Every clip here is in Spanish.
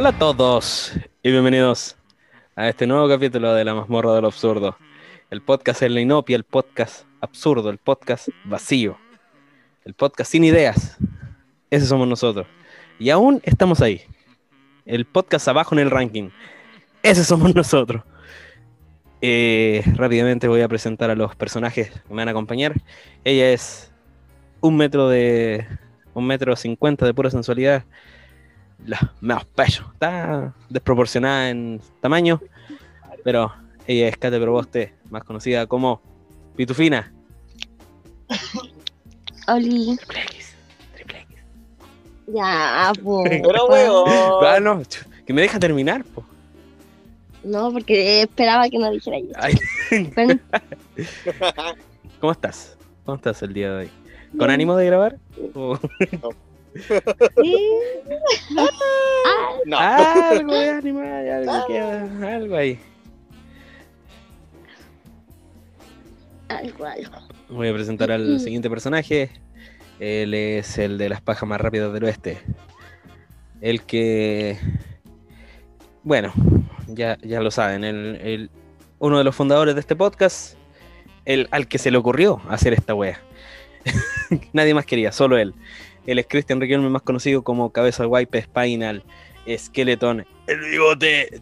Hola a todos y bienvenidos a este nuevo capítulo de La mazmorra del absurdo. El podcast en la inopia, el podcast absurdo, el podcast vacío, el podcast sin ideas. Ese somos nosotros. Y aún estamos ahí. El podcast abajo en el ranking. Ese somos nosotros. Eh, rápidamente voy a presentar a los personajes que me van a acompañar. Ella es un metro de. un metro cincuenta de pura sensualidad. La menos pecho. Está desproporcionada en tamaño. Pero ella es Kate Proboste, más conocida como Pitufina. Oli. Triple X. Triple X. Ya, po. Pero weón. Ah, no, que me deja terminar, po. No, porque esperaba que no dijera yo. Ay, Pero ¿Cómo estás? ¿Cómo estás el día de hoy? ¿Con ánimo de grabar? O- sí. Ah, No. algo de algo, queda, algo ahí. algo, algo. Voy a presentar al siguiente personaje. Él es el de las pajas más rápidas del oeste. El que. Bueno, ya, ya lo saben. El, el- uno de los fundadores de este podcast. El al que se le ocurrió hacer esta wea. Nadie más quería, solo él. Él es Christian Riquelme, más conocido como Cabeza Wipe, Spinal, Skeleton, El Bigote,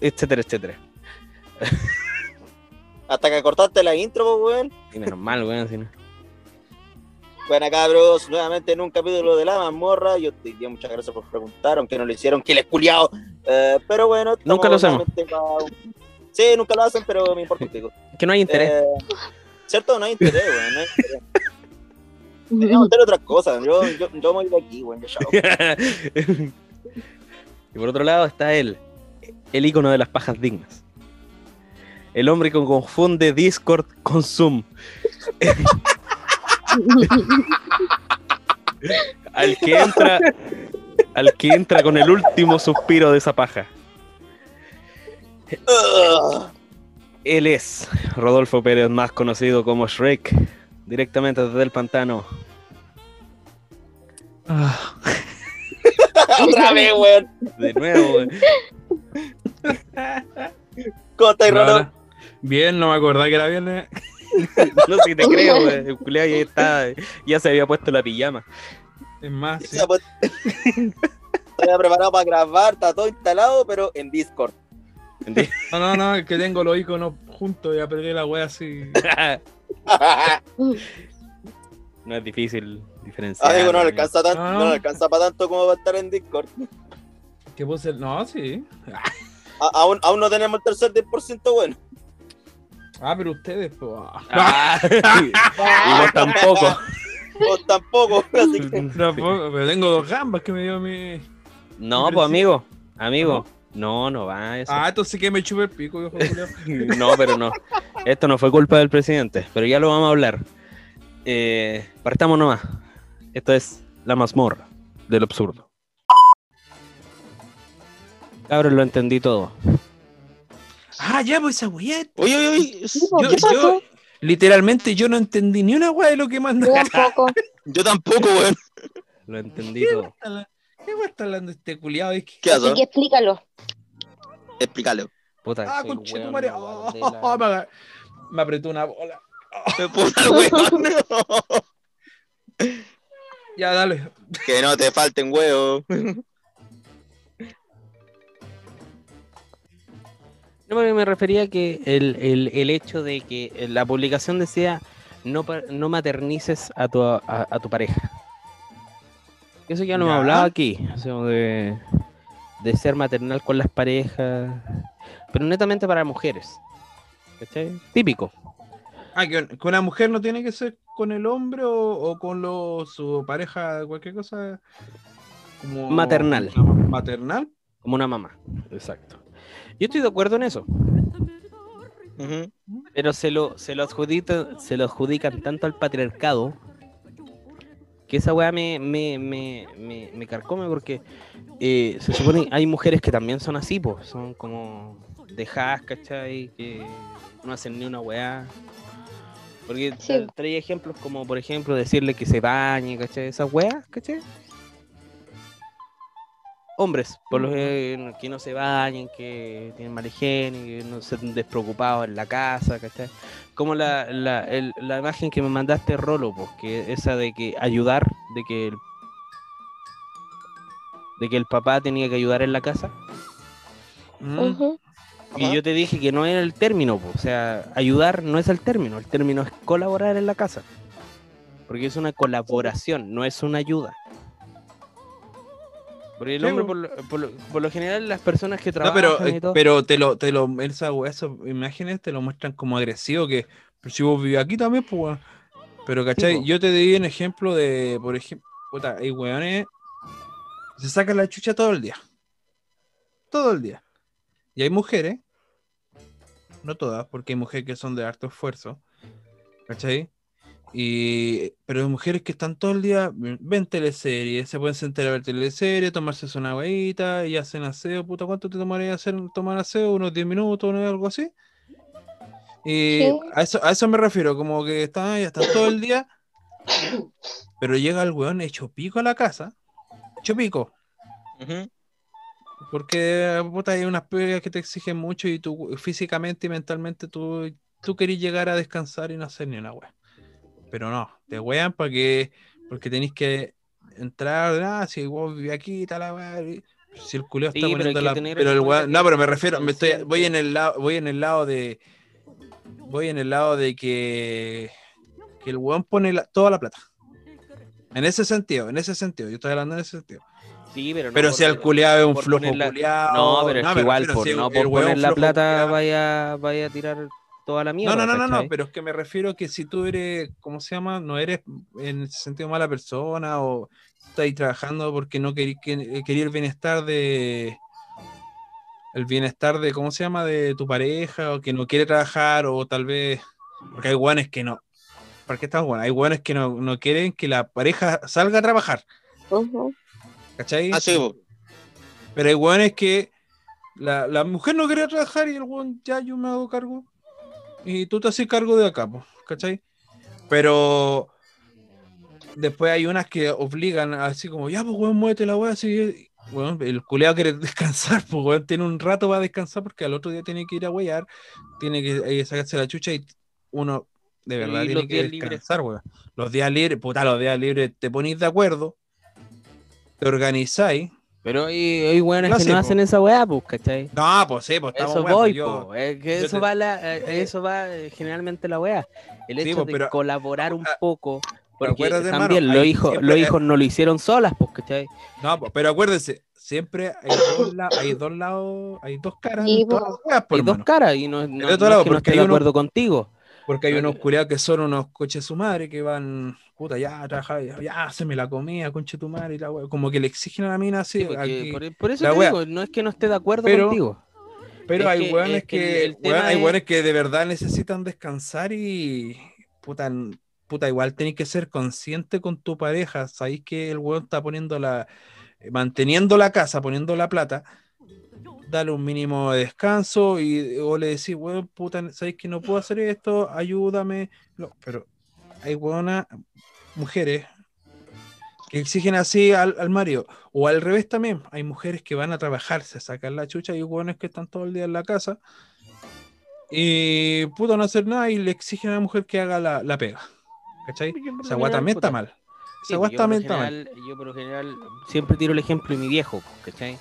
etcétera, etcétera. Hasta que cortaste la intro, weón. Y menos mal, weón. si no- Bueno, cabros, nuevamente en un capítulo de La Mazmorra. Yo te diría muchas gracias por preguntar, aunque no lo hicieron, que les culiado. Eh, pero bueno, Nunca lo hacemos. Sí, nunca lo hacen, pero me importa un pico. Que no hay interés. Eh, ¿Cierto? No hay interés, weón. No hay interés. Deberíamos hacer otras cosas. Yo, yo, yo me voy de aquí, weón. y por otro lado está él, el icono de las pajas dignas. El hombre que confunde Discord con Zoom. Al que entra, al que entra con el último suspiro de esa paja. Él es Rodolfo Pérez, más conocido como Shrek, directamente desde el pantano. Otra vez, weón. De nuevo. ¿Cómo estáis, No, Rolo? Bien, no me acordaba que era viernes. no sé si te creo, güey. El ya está, ya se había puesto la pijama. Es más, sí. Ya, Estoy preparado para grabar, está todo instalado, pero en Discord. ¿Entendí? No, no, no, es que tengo los iconos juntos y apreté la wea así. No es difícil diferenciar. Amigo, no le amigo. alcanza Ah. no le alcanza para tanto como va a estar en Discord. ¿Qué puse? No, sí. A- aún, aún no tenemos el tercer 10% bueno. Ah, pero ustedes, pues. Ah, y vos tampoco. Vos tampoco, así que. Tampoco, pero tengo dos gambas que me dio mi. No, pues amigo, amigo. No, no va eso. Ah, entonces que me chupe el pico, viejo. No, pero no. Esto no fue culpa del presidente, pero ya lo vamos a hablar. Eh, partamos nomás. Esto es la mazmorra del absurdo. Cabrón, lo entendí todo. Ah, ya, pues esa. Uy, uy, uy. Yo, ¿Qué pasó? yo, literalmente, yo no entendí ni una wea de lo que mandó. Yo tampoco. Yo tampoco, weón. Lo entendí todo. ¿Qué wea está hablando este culiado? Es que... ¿Qué Así haces? que explícalo. Explícale. Puta, Ah, conchetumare. weón, Oh, no la- me, me apretó una bola. Puta, weón. Ya, dale. Que no te falten huevos. No, me refería a que el, el- el hecho de que la publicación decía no, no maternices a tu, a, a tu pareja. Eso ya lo hemos Ya. hablado aquí, o sea, de, de ser maternal con las parejas, pero netamente para mujeres. ¿Cachai? Típico. Ah, que, que una mujer no tiene que ser con el hombre o, o con lo- su pareja, cualquier cosa. Como, Maternal. Maternal. Como una mamá. Exacto. Yo estoy de acuerdo en eso. Pero se lo, se lo adjudican, se lo adjudican tanto al patriarcado que esa weá me, me, me, me, me carcome porque eh, se supone hay mujeres que también son así, pues, son como dejadas, ¿cachai? Que no hacen ni una weá. Porque Sí. tra- traía ejemplos como, por ejemplo, decirle que se bañe, ¿cachai? Esas weas, ¿cachai? hombres, por los que, que no se bañen, que tienen mal higiene, que no se despreocupados en la casa, ¿cachai? Como la, la, el- la imagen que me mandaste, Rolo, pues, que esa de que ayudar, de que el, de que el papá tenía que ayudar en la casa. Mm. Y yo te dije que no era el término, po, o sea, ayudar no es el término, el término es colaborar en la casa. Porque es una colaboración, no es una ayuda. Porque el Sí, hombre, po. por lo, por lo- por lo general, las personas que No, trabajan pero, y eh, todo, pero te lo, te lo, esa, we- esas imágenes te lo muestran como agresivo, que pero si vos vivís aquí también, pues. Pero cachai, yo te di un ejemplo de, por ejemplo, puta, hay weones que se sacan la chucha todo el día. Todo el día. Y hay mujeres, no todas, porque hay mujeres que son de harto esfuerzo, ¿cachai? Y, pero hay mujeres que están todo el día, ven teleseries, se pueden sentar a ver teleseries, tomarse una agüita y hacen aseo. Puta, ¿cuánto te tomaría hacer tomar aseo? ¿Unos 10 minutos o algo así? Y Sí. a, eso, a eso me refiero, como que están ahí, están todo el día, pero llega el weón hecho pico a la casa, hecho pico, porque puta, hay unas pegas que te exigen mucho y tú físicamente y mentalmente tú, tú querés llegar a descansar y no hacer ni una wea. Pero no, te wean porque, porque tenéis que entrar, ah, si vos vivís aquí tal, la wea, y- si el culeo Sí, está hay poniendo la. Pero el no, pero me refiero, me estoy, voy en el lado, voy en el lado de. Voy en el lado de que, que el weón pone la- toda la plata. En ese sentido, en ese sentido, yo estoy hablando en ese sentido. sí, pero, no Pero por si al culiado es un flojo ponerla- culiado. No, pero es que igual, por, si no por poner la plata vaya, vaya a tirar toda la mierda. No, no, no, no, no, pero es que me refiero que si tú eres, ¿cómo se llama? No eres en ese sentido mala persona o estás ahí trabajando porque no querí, que, quería el bienestar de el bienestar de, ¿cómo se llama? De tu pareja o que no quiere trabajar o tal vez, porque hay guanes que no, ¿para qué estamos bueno? Hay guanes que no, no quieren que la pareja salga a trabajar, Ujú. ¿cachai? Ah. Pero hay guanes que la, la mujer no quería trabajar y el guan, ya yo me hago cargo. Y tú te haces cargo de acá, ¿cachai? Pero después hay unas que obligan así como, ya, pues weón, muévete la weá, así. Weón, el culeado quiere descansar, pues weón, tiene un rato para descansar porque al otro día tiene que ir a huear, tiene que eh, sacarse la chucha y uno de verdad Y tiene que descansar, weón. Los días libres, puta, los días libres te ponís de acuerdo, te organizáis. Pero hay, hay weones No que sé, no po. hacen esa weá, pues, ¿cachai? No, pues sí, pues estamos Eso weón, voy, pues, yo- po, es que yo eso te- va la, eh, eso va eh, generalmente la wea. El Sí, hecho po, de pero- colaborar un ah, poco. Porque hermano, también los hijos, siempre- los hijos no lo hicieron solas, pues, ¿cachai? No, po, pero acuérdense, siempre hay dos, la- hay dos lados, hay dos caras Sí, en todas las weas, po, Hay dos caras y no, no, es que no hay de uno- acuerdo contigo. Porque hay Claro. unos culiados que son unos coches su madre que van, puta, ya, trabajar, ya, ya, haceme la comida, conche tu madre y la wea. Como que le exigen a la mina así. Sí, porque aquí. por, por eso te digo, no es que no esté de acuerdo Pero- contigo. Pero es hay que- weones es que que, el- el weón, tema hay es- que de verdad necesitan descansar y puta, puta igual tenés que ser consciente con tu pareja. Sabéis que el weón está poniendo la, eh, manteniendo la casa, poniendo la plata. Dale un mínimo de descanso y o le decís, weón, puta, sabéis que no puedo hacer esto, ayúdame. No, pero hay weonas, mujeres que exigen así al, al marido. O al revés también, hay mujeres que van a trabajar, se sacan la chucha y hay hueones que están todo el día en la casa y puto no hacer nada y le exigen a la mujer que haga la, la pega. ¿Cachai? Esa general, también está puta, mal. Sí, yo, por está mal. general, yo por lo general siempre tiro el ejemplo de mi viejo, ¿cachai?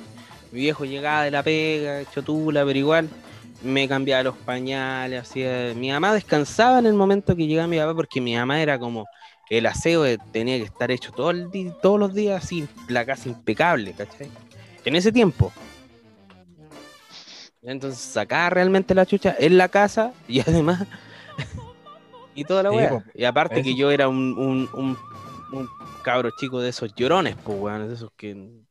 Mi viejo llegaba de la pega, hecho tula, pero igual me cambiaba los pañales, hacía... Mi mamá descansaba en el momento que llegaba mi papá porque mi mamá era como... El aseo tenía que estar hecho todo el di- todos los días así, la casa impecable, ¿cachai? En ese tiempo. Entonces sacaba realmente la chucha en la casa y además... y toda la weá. po. Y aparte que yo era un, un, un, un cabro chico de esos llorones, pues, weón, de esos que...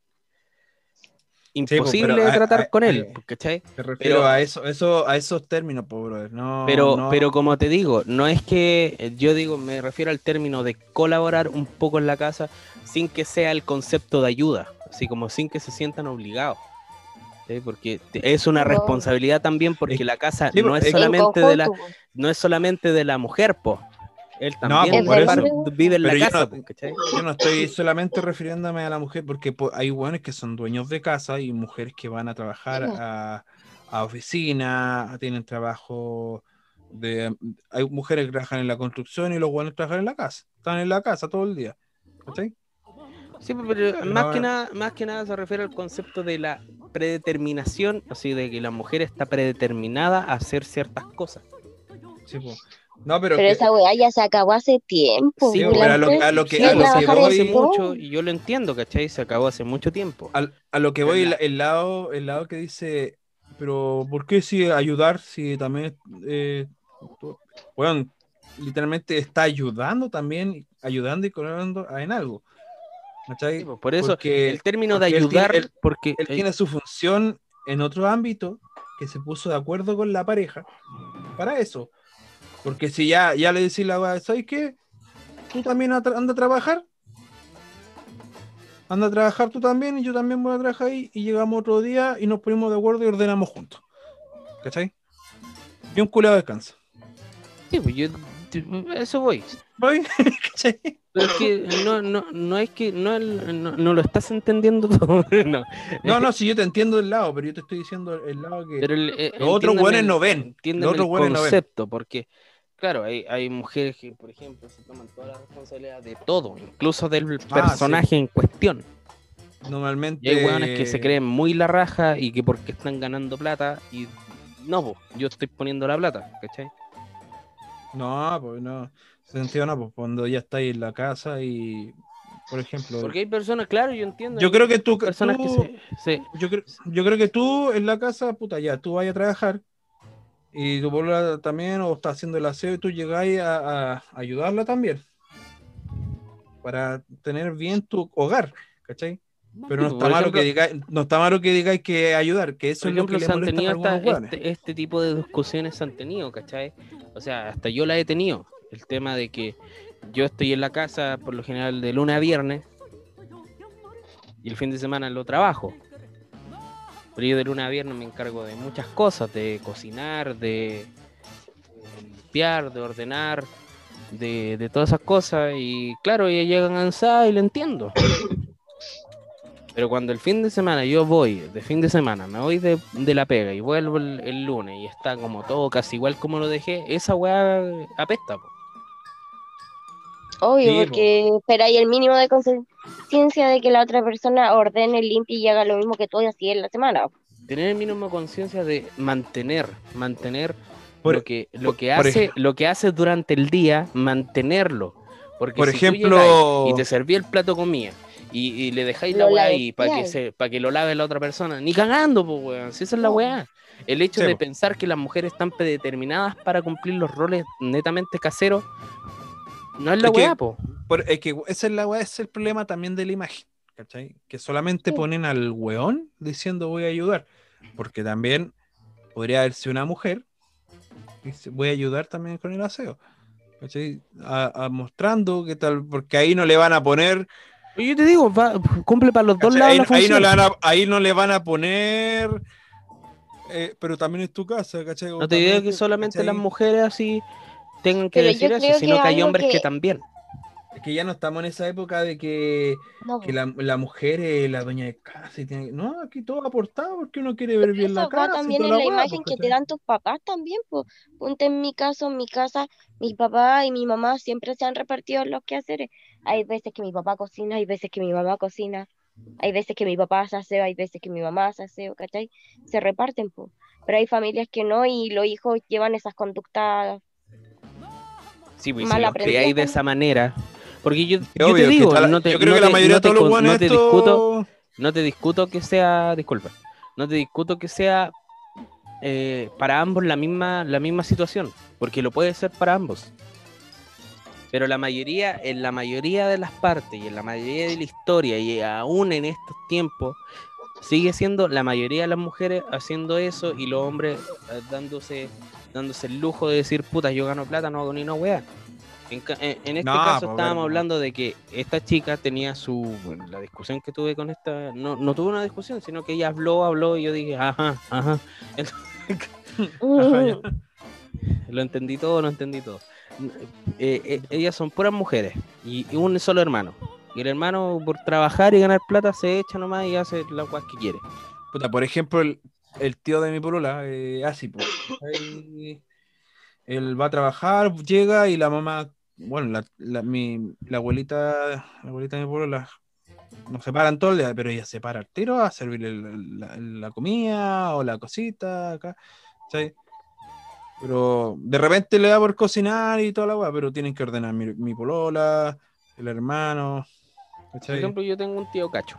Imposible pero, ah, tratar con él, ¿cachai? Me refiero Pero- a eso, eso, a esos términos, po, brother. No, Pero, no- pero como te digo, no es que eh, yo digo, me refiero al término de colaborar un poco en la casa sin que sea el concepto de ayuda, así como sin que se sientan obligados. ¿sí? Porque es una No. responsabilidad también porque Es- la casa sí, no es es- En solamente de la, no es solamente de la mujer, po. Él No, también pues, por eso- vive en la Pero yo casa, no- pues, ¿cachai? Yo no estoy solamente refiriéndome a la mujer, porque po- hay buenos que son dueños de casa y mujeres que van a trabajar a, a oficina, tienen trabajo de... Hay mujeres que trabajan en la construcción y los buenos trabajan en la casa. Están en la casa todo el día. ¿cachai? Sí, pero más No, que no. nada, más que nada se refiere al concepto de la predeterminación, así de que la mujer está predeterminada a hacer ciertas cosas. Sí, po. No, pero, Pero que- esa weá ya se acabó hace tiempo. Sí, pero a lo- a lo que- Sí, a lo que todo. mucho y yo lo entiendo, ¿cachai? Se acabó hace mucho tiempo. al- a lo que voy, el, el lado, el lado que dice, pero ¿por qué si ayudar si también, eh, bueno, literalmente está ayudando también, ayudando y colaborando en algo? ¿cachai? Sí, pues, por eso Porque- el término de él ayudar, él- porque él eh, tiene su función en otro ámbito que se puso de acuerdo con la pareja para eso. Porque si ya, ya le decís la weá, ¿sabes qué? Tú también anda a trabajar. Anda a trabajar tú también y yo también voy a trabajar ahí y llegamos otro día y nos ponemos de acuerdo y ordenamos juntos. ¿Cachai? Y un culeado descansa. sí, pues, yo- eso voy. ¿Voy? ¿Cachai? Pero es que no, no, no es que no, no, no lo estás entendiendo todo. no. No, no, si yo te entiendo el lado, pero yo te estoy diciendo el lado que Pero el, eh, los otros el- no ven. entiéndeme Los otros el güeyes no ven. concepto, porque, claro, hay, hay mujeres que, por ejemplo, se toman toda la responsabilidad de todo, incluso del Ah, personaje en cuestión. Normalmente. Y hay hueones que se creen muy la raja y que porque están ganando plata y no, po, yo estoy poniendo la plata, ¿cachai? No, pues no. Sentido no, pues cuando ya estáis en la casa y, por ejemplo, Porque hay personas, claro, yo entiendo. yo creo que tú, personas que se, se- yo, creo, yo creo que tú en la casa, puta, ya, tú vayas a trabajar y tu polola también, o está haciendo el aseo y tú llegáis a, a ayudarla también para tener bien tu hogar, ¿cachai? Pero no está malo ejemplo- que digáis, no está malo que digáis que ayudar, que eso es lo que le molesta a algunos esta- este, este tipo de discusiones se han tenido, ¿cachai? O sea, hasta yo la he tenido. El tema de que yo estoy en la casa por lo general de lunes a viernes y el fin de semana lo trabajo. Pero yo de lunes a viernes me encargo de muchas cosas, de cocinar, de limpiar, de ordenar, de, todas esas cosas. Y claro, ella llega cansada y lo entiendo. Pero cuando el fin de semana yo voy, de fin de semana, me voy de, la pega y vuelvo el, el lunes y está como todo casi igual como lo dejé, esa weá apesta. po. Obvio, Sí, po. porque esperáis el mínimo de conciencia de que la otra persona ordene, limpie y haga lo mismo que tú y así en la semana. Tener el mínimo conciencia de mantener, mantener Por- lo que, lo por- que hace, lo que hace durante el día, mantenerlo. Porque Por si tú ejemplo- llegáis y te serví el plato comida y, y le dejáis la weá ahí para que se, para que lo lave la otra persona, ni cagando, pues weón, si esa es la weá. El hecho Sí, de po. pensar que las mujeres están predeterminadas para cumplir los roles netamente caseros, no es la Es weá, po. Por- es que esa es la weá, ese es el problema también de la imagen, ¿cachai? Que solamente Sí. ponen al weón diciendo voy a ayudar, porque también podría haber sido una mujer y voy a ayudar también con el aseo, ¿cachai? A, a mostrando que tal, porque ahí no le van a poner, Yo te digo, va- cumple para los dos lados ahí, la ahí no función. le van a, ahí no le van a poner, eh, pero también es tu casa, ¿cachai? O No te digo que solamente ¿cachai? las mujeres así tengan que Pero decir eso, sino que que hay hombres que que- también. Es que ya no estamos en esa época de que No, que la, la mujer es la dueña de casa y tiene no aquí todo aportado porque uno quiere ver bien la Eso casa también en la imagen que te dan tus papás también, pues. Ponte en mi caso, en mi casa, mi papá y mi mamá siempre se han repartido los quehaceres. Hay veces que mi papá cocina, hay veces que mi mamá cocina, hay veces que mi papá hace aseo, hay veces que mi mamá hace aseo, ¿cachai? Se reparten, pues. Pero hay familias que no y los hijos llevan esas conductas. Sí, pues, mal si los criáis de esa manera. Porque yo, Es yo obvio te digo, la- no te, yo creo no que la te- mayoría no de te todos los buenos no te esto- discuto, no te discuto que sea, disculpa, no te discuto que sea eh, para ambos la misma, la misma situación, porque lo puede ser para ambos. Pero la mayoría, en la mayoría de las partes y en la mayoría de la historia y aún en estos tiempos, sigue siendo la mayoría de las mujeres haciendo eso y los hombres eh, dándose, dándose el lujo de decir, puta, yo gano plata, no hago ni una weá. En, ca- en- en este No, caso po, estábamos hablando de que esta chica tenía su, bueno, la discusión que tuve con esta, no, no tuve una discusión, sino que ella habló, habló y yo dije, ajá, ajá, lo entendí todo, lo entendí todo. eh, eh, ellas son puras mujeres y, y un solo hermano. Y el hermano, por trabajar y ganar plata, se echa nomás y hace las cosas que quiere. Puta, por ejemplo, el, el tío de mi polola, eh, así, pues. ahí, Él va a trabajar, llega y la mamá, bueno, la, la, mi, la abuelita, la abuelita de mi polola, nos separan todo el día, pero ella se para al tiro a servirle la, la comida o la cosita acá. Pero de repente le da por cocinar y toda la weá, pero tienen que ordenar mi, mi polola, el hermano, Por ejemplo, yo tengo un tío cacho.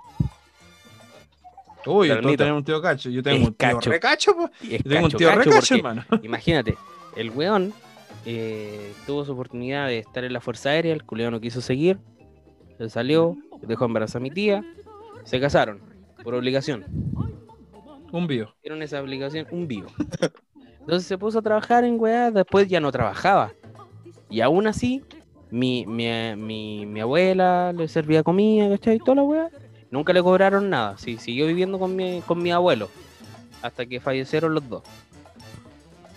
Uy, Carnito. tenemos un tío cacho, yo tengo Es un tío cacho. recacho, pues. Y Yo tengo un cacho, tío cacho, recacho, hermano. Imagínate, el weón eh, tuvo su oportunidad de estar en la Fuerza Aérea, el culiao no quiso seguir, se salió, dejó embarazada a mi tía, se casaron, por obligación. Un bio. Dieron esa obligación un vivo. Entonces se puso a trabajar en weá, después ya no trabajaba. Y aún así, mi, mi, mi, mi abuela le servía comida, ¿cachai? Toda la weá. Nunca le cobraron nada. Sí, siguió viviendo con mi, con mi abuelo. Hasta que fallecieron los dos.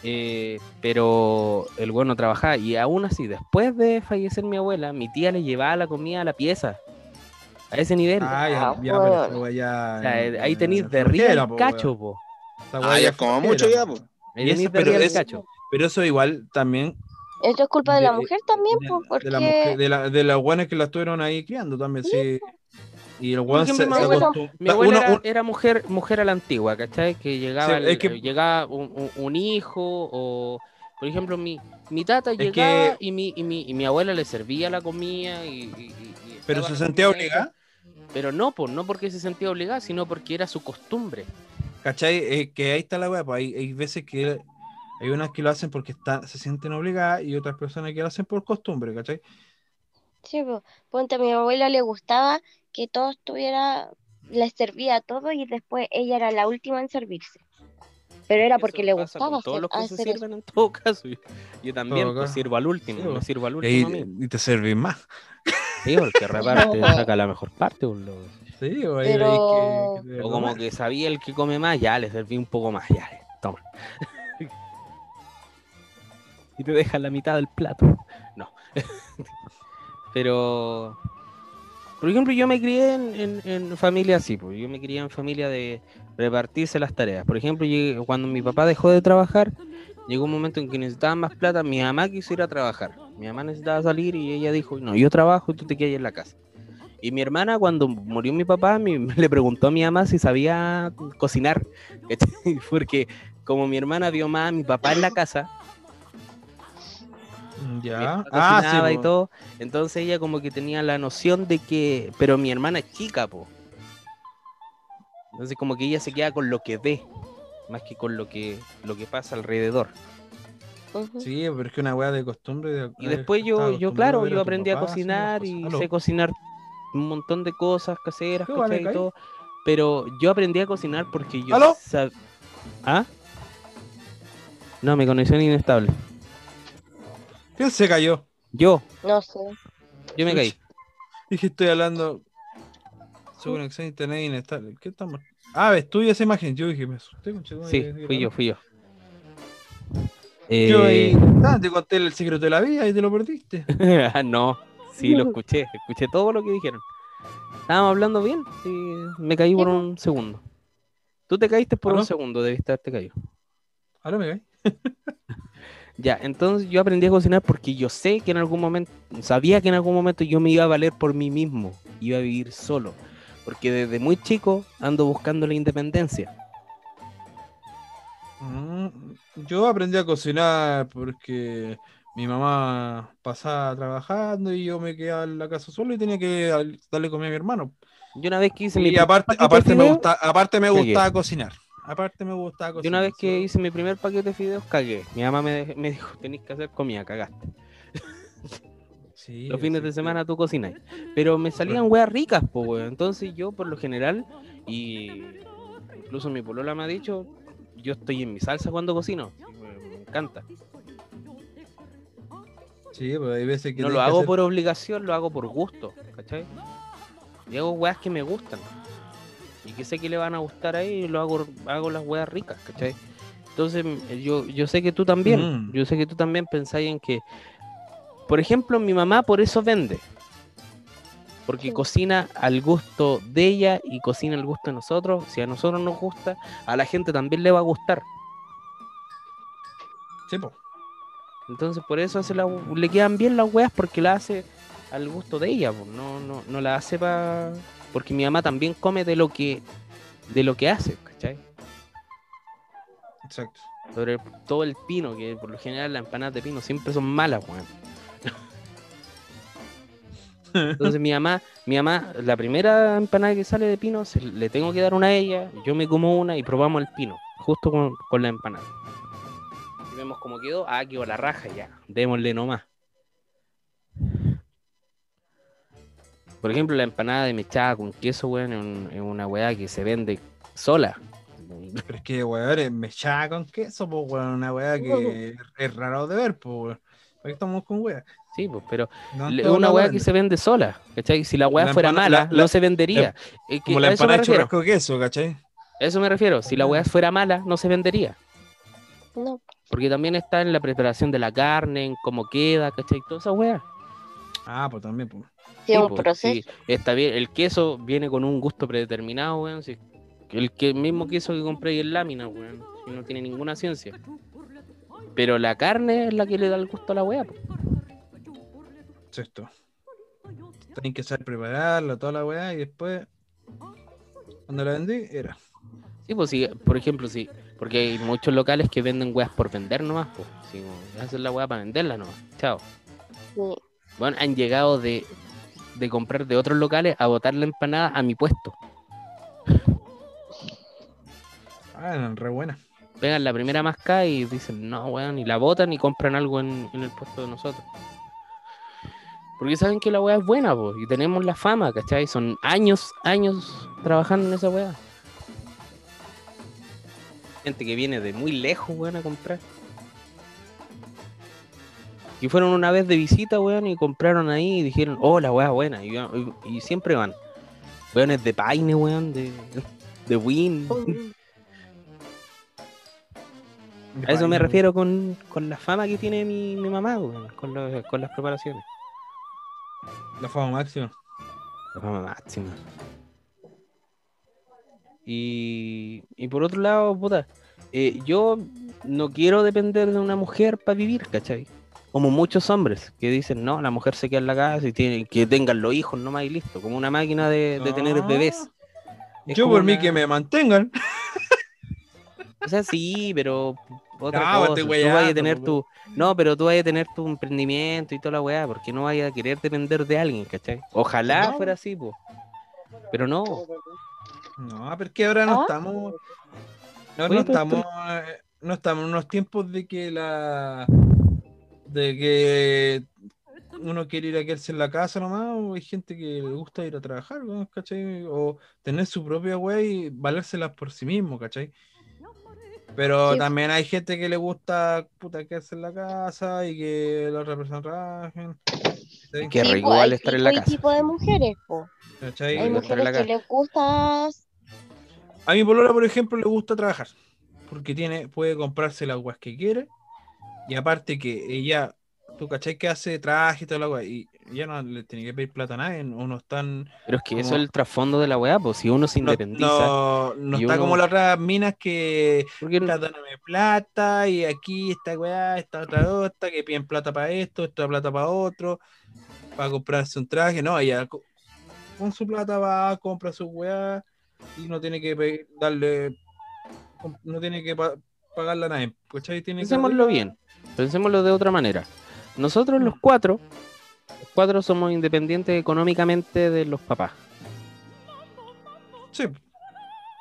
Eh, pero el weón no trabajaba. Y aún así, después de fallecer mi abuela, mi tía le llevaba la comida a la pieza. A ese nivel. Ah, ya, Ah, ya, bueno. pero ya. O sea, eh, ahí tenéis de flojera, el po, cacho, po. Ah, ya como mucho ya. Ahí Y tenéis de el eso- cacho. Pero eso igual también. Eso es culpa de, la mujer también, de, porque de la mujer- de, la, de las buenas que la estuvieron ahí criando también, sí. Y el weón se, ejemplo, se mi abuela- acostum- Mi abuela uno- era, un- era mujer, mujer a la antigua, ¿cachai? Que llegaba, Sí, el- es que- llegaba un, hijo o, por ejemplo, mi, mi tata Es llegaba que- y, mi, y, mi, y mi abuela le servía la comida y... pero se sentía obligada. Pero no, pues, no porque se sentía obligada, sino porque era su costumbre. ¿cachai? Eh, que ahí está la weá, pues hay, hay veces que hay unas que lo hacen porque está, se sienten obligadas y otras personas que lo hacen por costumbre, ¿cachai? Sí, pues, ponte, a mi abuela le gustaba que todo estuviera, le servía todo y después ella era la última en servirse. Pero era porque le gustaba todos los que se eso. sirven en todo caso. Yo, yo también pues, sirvo al último, Sí, me pues. sirvo al Y, último a y te servís más. Sí, porque reparte, saca la mejor parte. pues, lo- Sí, o ahí Pero- que, que O como que sabía el que come más, ya le serví un poco más, ya, toma. y te deja la mitad del plato. No. Pero, por ejemplo, yo me crié en, en- en familia así, pues. yo me crié en familia de repartirse las tareas. Por ejemplo, llegué- cuando mi papá dejó de trabajar, llegó un momento en que necesitaba más plata, mi mamá quiso ir a trabajar. Mi mamá necesitaba salir y ella dijo, no, yo trabajo y tú te quedas en la casa. Y mi hermana, cuando murió mi papá, mi- le preguntó a mi mamá si sabía cocinar. Porque como mi hermana vio más a mi papá en la casa, Ya. papá Ah, sí, y todo, entonces ella como que tenía la noción de que, pero mi hermana es chica, po. Entonces como que ella se queda con lo que ve, más que con lo que, lo que pasa alrededor. Sí, pero es que una weá de costumbre. de- Y eh, después yo, yo claro, yo aprendí a cocinar y Aló. sé cocinar un montón de cosas caseras, ¿Qué vale. Y todo. Pero yo aprendí a cocinar porque yo ¿Ah? No, mi conexión es inestable. ¿Quién se cayó? Yo, No sé. yo me caí. Dije, estoy hablando. Su conexión a internet inestable. ¿Qué estamos? Ah, ves tú y esa imagen. Yo dije, me asusté. conchetumare, Sí, ¿qué- qué fui yo, fui yo. Yo ahí, ah, te conté el secreto de la vida y te lo perdiste. ah, no, sí, lo escuché, escuché todo lo que dijeron. Estábamos hablando bien, sí, me caí por un segundo. Tú te caíste por ¿Aló? un segundo, debiste haberte caído. Ahora me caí. Ya, entonces yo aprendí a cocinar porque yo sé que en algún momento, sabía que en algún momento yo me iba a valer por mí mismo, iba a vivir solo. Porque desde muy chico ando buscando la independencia. Mm, Yo aprendí a cocinar porque mi mamá pasaba trabajando y yo me quedaba en la casa solo y tenía que darle comida a mi hermano. Yo una vez que hice mi Y primer aparte, aparte, me gusta, aparte me gustaba cocinar. Aparte me gustaba yo cocinar. una vez que hice mi primer paquete de fideos, cagué. Mi mamá me, dijo, tenéis que hacer comida, cagaste. Sí, Los fines sí, de semana tú cocinas. Pero me salían weas ricas, po, weón. Entonces yo, por lo general, y incluso mi polola me ha dicho, yo estoy en mi salsa cuando cocino. Me encanta. Sí, pero hay veces que No lo que hago hacer- por obligación, lo hago por gusto, ¿cachai? Y hago weas que me gustan. Que sé que le van a gustar ahí, y lo hago, hago las weas ricas, ¿cachai? Entonces, m- yo, yo sé que tú también, Mm. yo sé que tú también pensáis en que por ejemplo, mi mamá por eso vende. Porque Sí. cocina al gusto de ella y cocina al gusto de nosotros. Si a nosotros nos gusta, a la gente también le va a gustar. Sí, po. Entonces por eso hace la- le quedan bien las weas porque la hace al gusto de ella, po. no, no, no la hace para... Porque mi mamá también come de lo que, de lo que hace, ¿cachai? Exacto. Sobre todo el pino, que por lo general las empanadas de pino siempre son malas, weón. Entonces mi mamá, mi mamá, la primera empanada que sale de pino, se- le tengo que dar una a ella, yo me como una y probamos el pino, justo con, con la empanada. Y vemos cómo quedó, ah, quedó la raja ya, démosle nomás. Por ejemplo, la empanada de mechada con queso, weón, es, un- es una weá que se vende sola. Pero es que, weón, es mechada con queso, pues, weón, una weá que es raro de ver, pues, weón. ¿Para qué estamos con weá? Sí, pues, pero No, es una weá que se vende sola, ¿cachai? Si la weá La fuera empana- mala, la- la- no se vendería. Es que Como la empanada de churrasco queso, ¿cachai? A eso me refiero. Si la weá fuera mala, no se vendería. No, Porque también está en la preparación de la carne, en cómo queda, ¿cachai? Toda esa weá. Ah, pues también, pues. Sí, un pues, proceso. sí, está bien. El queso viene con un gusto predeterminado, weón. sí. El que, mismo queso que compré en lámina, weón. si no tiene ninguna ciencia. Pero la carne es la que le da el gusto a la weá. Sexto. Tienen que saber prepararla, toda la weá, y después, cuando la vendí, era. Sí, pues sí, por ejemplo, sí. Porque hay muchos locales que venden weas por vender nomás, pues. Sí, hacer la weá para venderla nomás. Chao. Sí. Bueno, han llegado de, de comprar de otros locales a botar la empanada a mi puesto. Ah, re buenas. Pegan la primera mascada y dicen, no, weón, y la botan y compran algo en, en el puesto de nosotros. Porque saben que la weá es buena, pues, y tenemos la fama, ¿cachai? Son años, años trabajando en esa weá. Gente que viene de muy lejos, weón, a comprar. Y fueron una vez de visita, weón, y compraron ahí y dijeron, oh, la weá buena. Y, y- y siempre van. Weones de Paine, weón, de, de Win. A eso me refiero con, con la fama que tiene mi, mi mamá, weón, con, lo- con las preparaciones. La fama máxima. La fama máxima. Y, y por otro lado, puta, eh, yo no quiero depender de una mujer para vivir, ¿cachai? Como muchos hombres que dicen, no, la mujer se queda en la casa y tiene, que tengan los hijos nomás y listo, como una máquina de, de tener No. bebés. Es Yo por mí que me mantengan. O sea, sí, pero otra No, cosa. estoy Tú vayas a tener po, tu. No, pero tú vayas a tener tu emprendimiento y toda la weá, porque no vayas a querer depender de alguien, ¿cachai? Ojalá No. fuera así, pues. Pero no. No, pero es que ahora no Ah. estamos. No, Oye, no pero estamos. eh, No estamos en unos tiempos de que la. De que uno quiere ir a quedarse en la casa nomás, o hay gente que le gusta ir a trabajar, ¿no? ¿cachai? O tener su propia wea y valérselas por sí mismo, ¿cachai? Pero Sí. también hay gente que le gusta puta quedarse en la casa y que la otra persona. Qué Sí, rico po, igual hay estar en tipo la casa. tipo de mujeres, po. ¿cachai? Hay mujeres que les gusta A mi polola, por ejemplo, le gusta trabajar. Porque tiene, puede comprarse las guas que quiere. Y aparte que ella, tú cachai que hace traje y toda la agua. Y ya no le tiene que pedir plata a nadie. Uno están. Pero es que eso es el trasfondo de la weá, pues si uno se independiza. no, no está uno- como las otras minas que porque "Puta, dame plata y aquí esta weá, esta otra otra, que piden plata para esto, esta plata para otro, para comprarse un traje. No, ella co- con su plata va, compra su weá y no tiene que pe- darle, no tiene que pa- pagarle a nadie. ¿cachai? Tiene que pensémoslo arriba- bien. Pensémoslo de otra manera. Nosotros los cuatro, los cuatro somos independientes económicamente de los papás. Sí.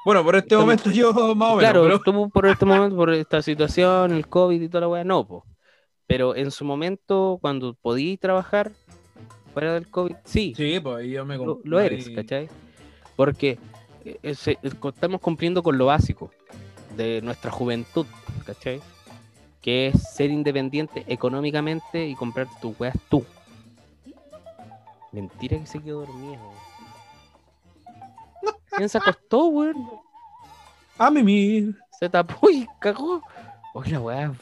Bueno, por este momento yo más o menos, claro, pero- tú por este momento, por esta situación, el COVID y toda la weá, no, po. Pero en su momento, cuando podí trabajar fuera del COVID, sí, Sí, pues ahí yo me lo, lo eres, ¿cachai? Porque eh, eh, se- estamos cumpliendo con lo básico de nuestra juventud, ¿cachai? Que es ser independiente económicamente y comprarte tus weas tú. Mentira que se quedó dormida, weón. ¿Quién se acostó, weón? A mimir. Se tapó y cagó. Oye, la weá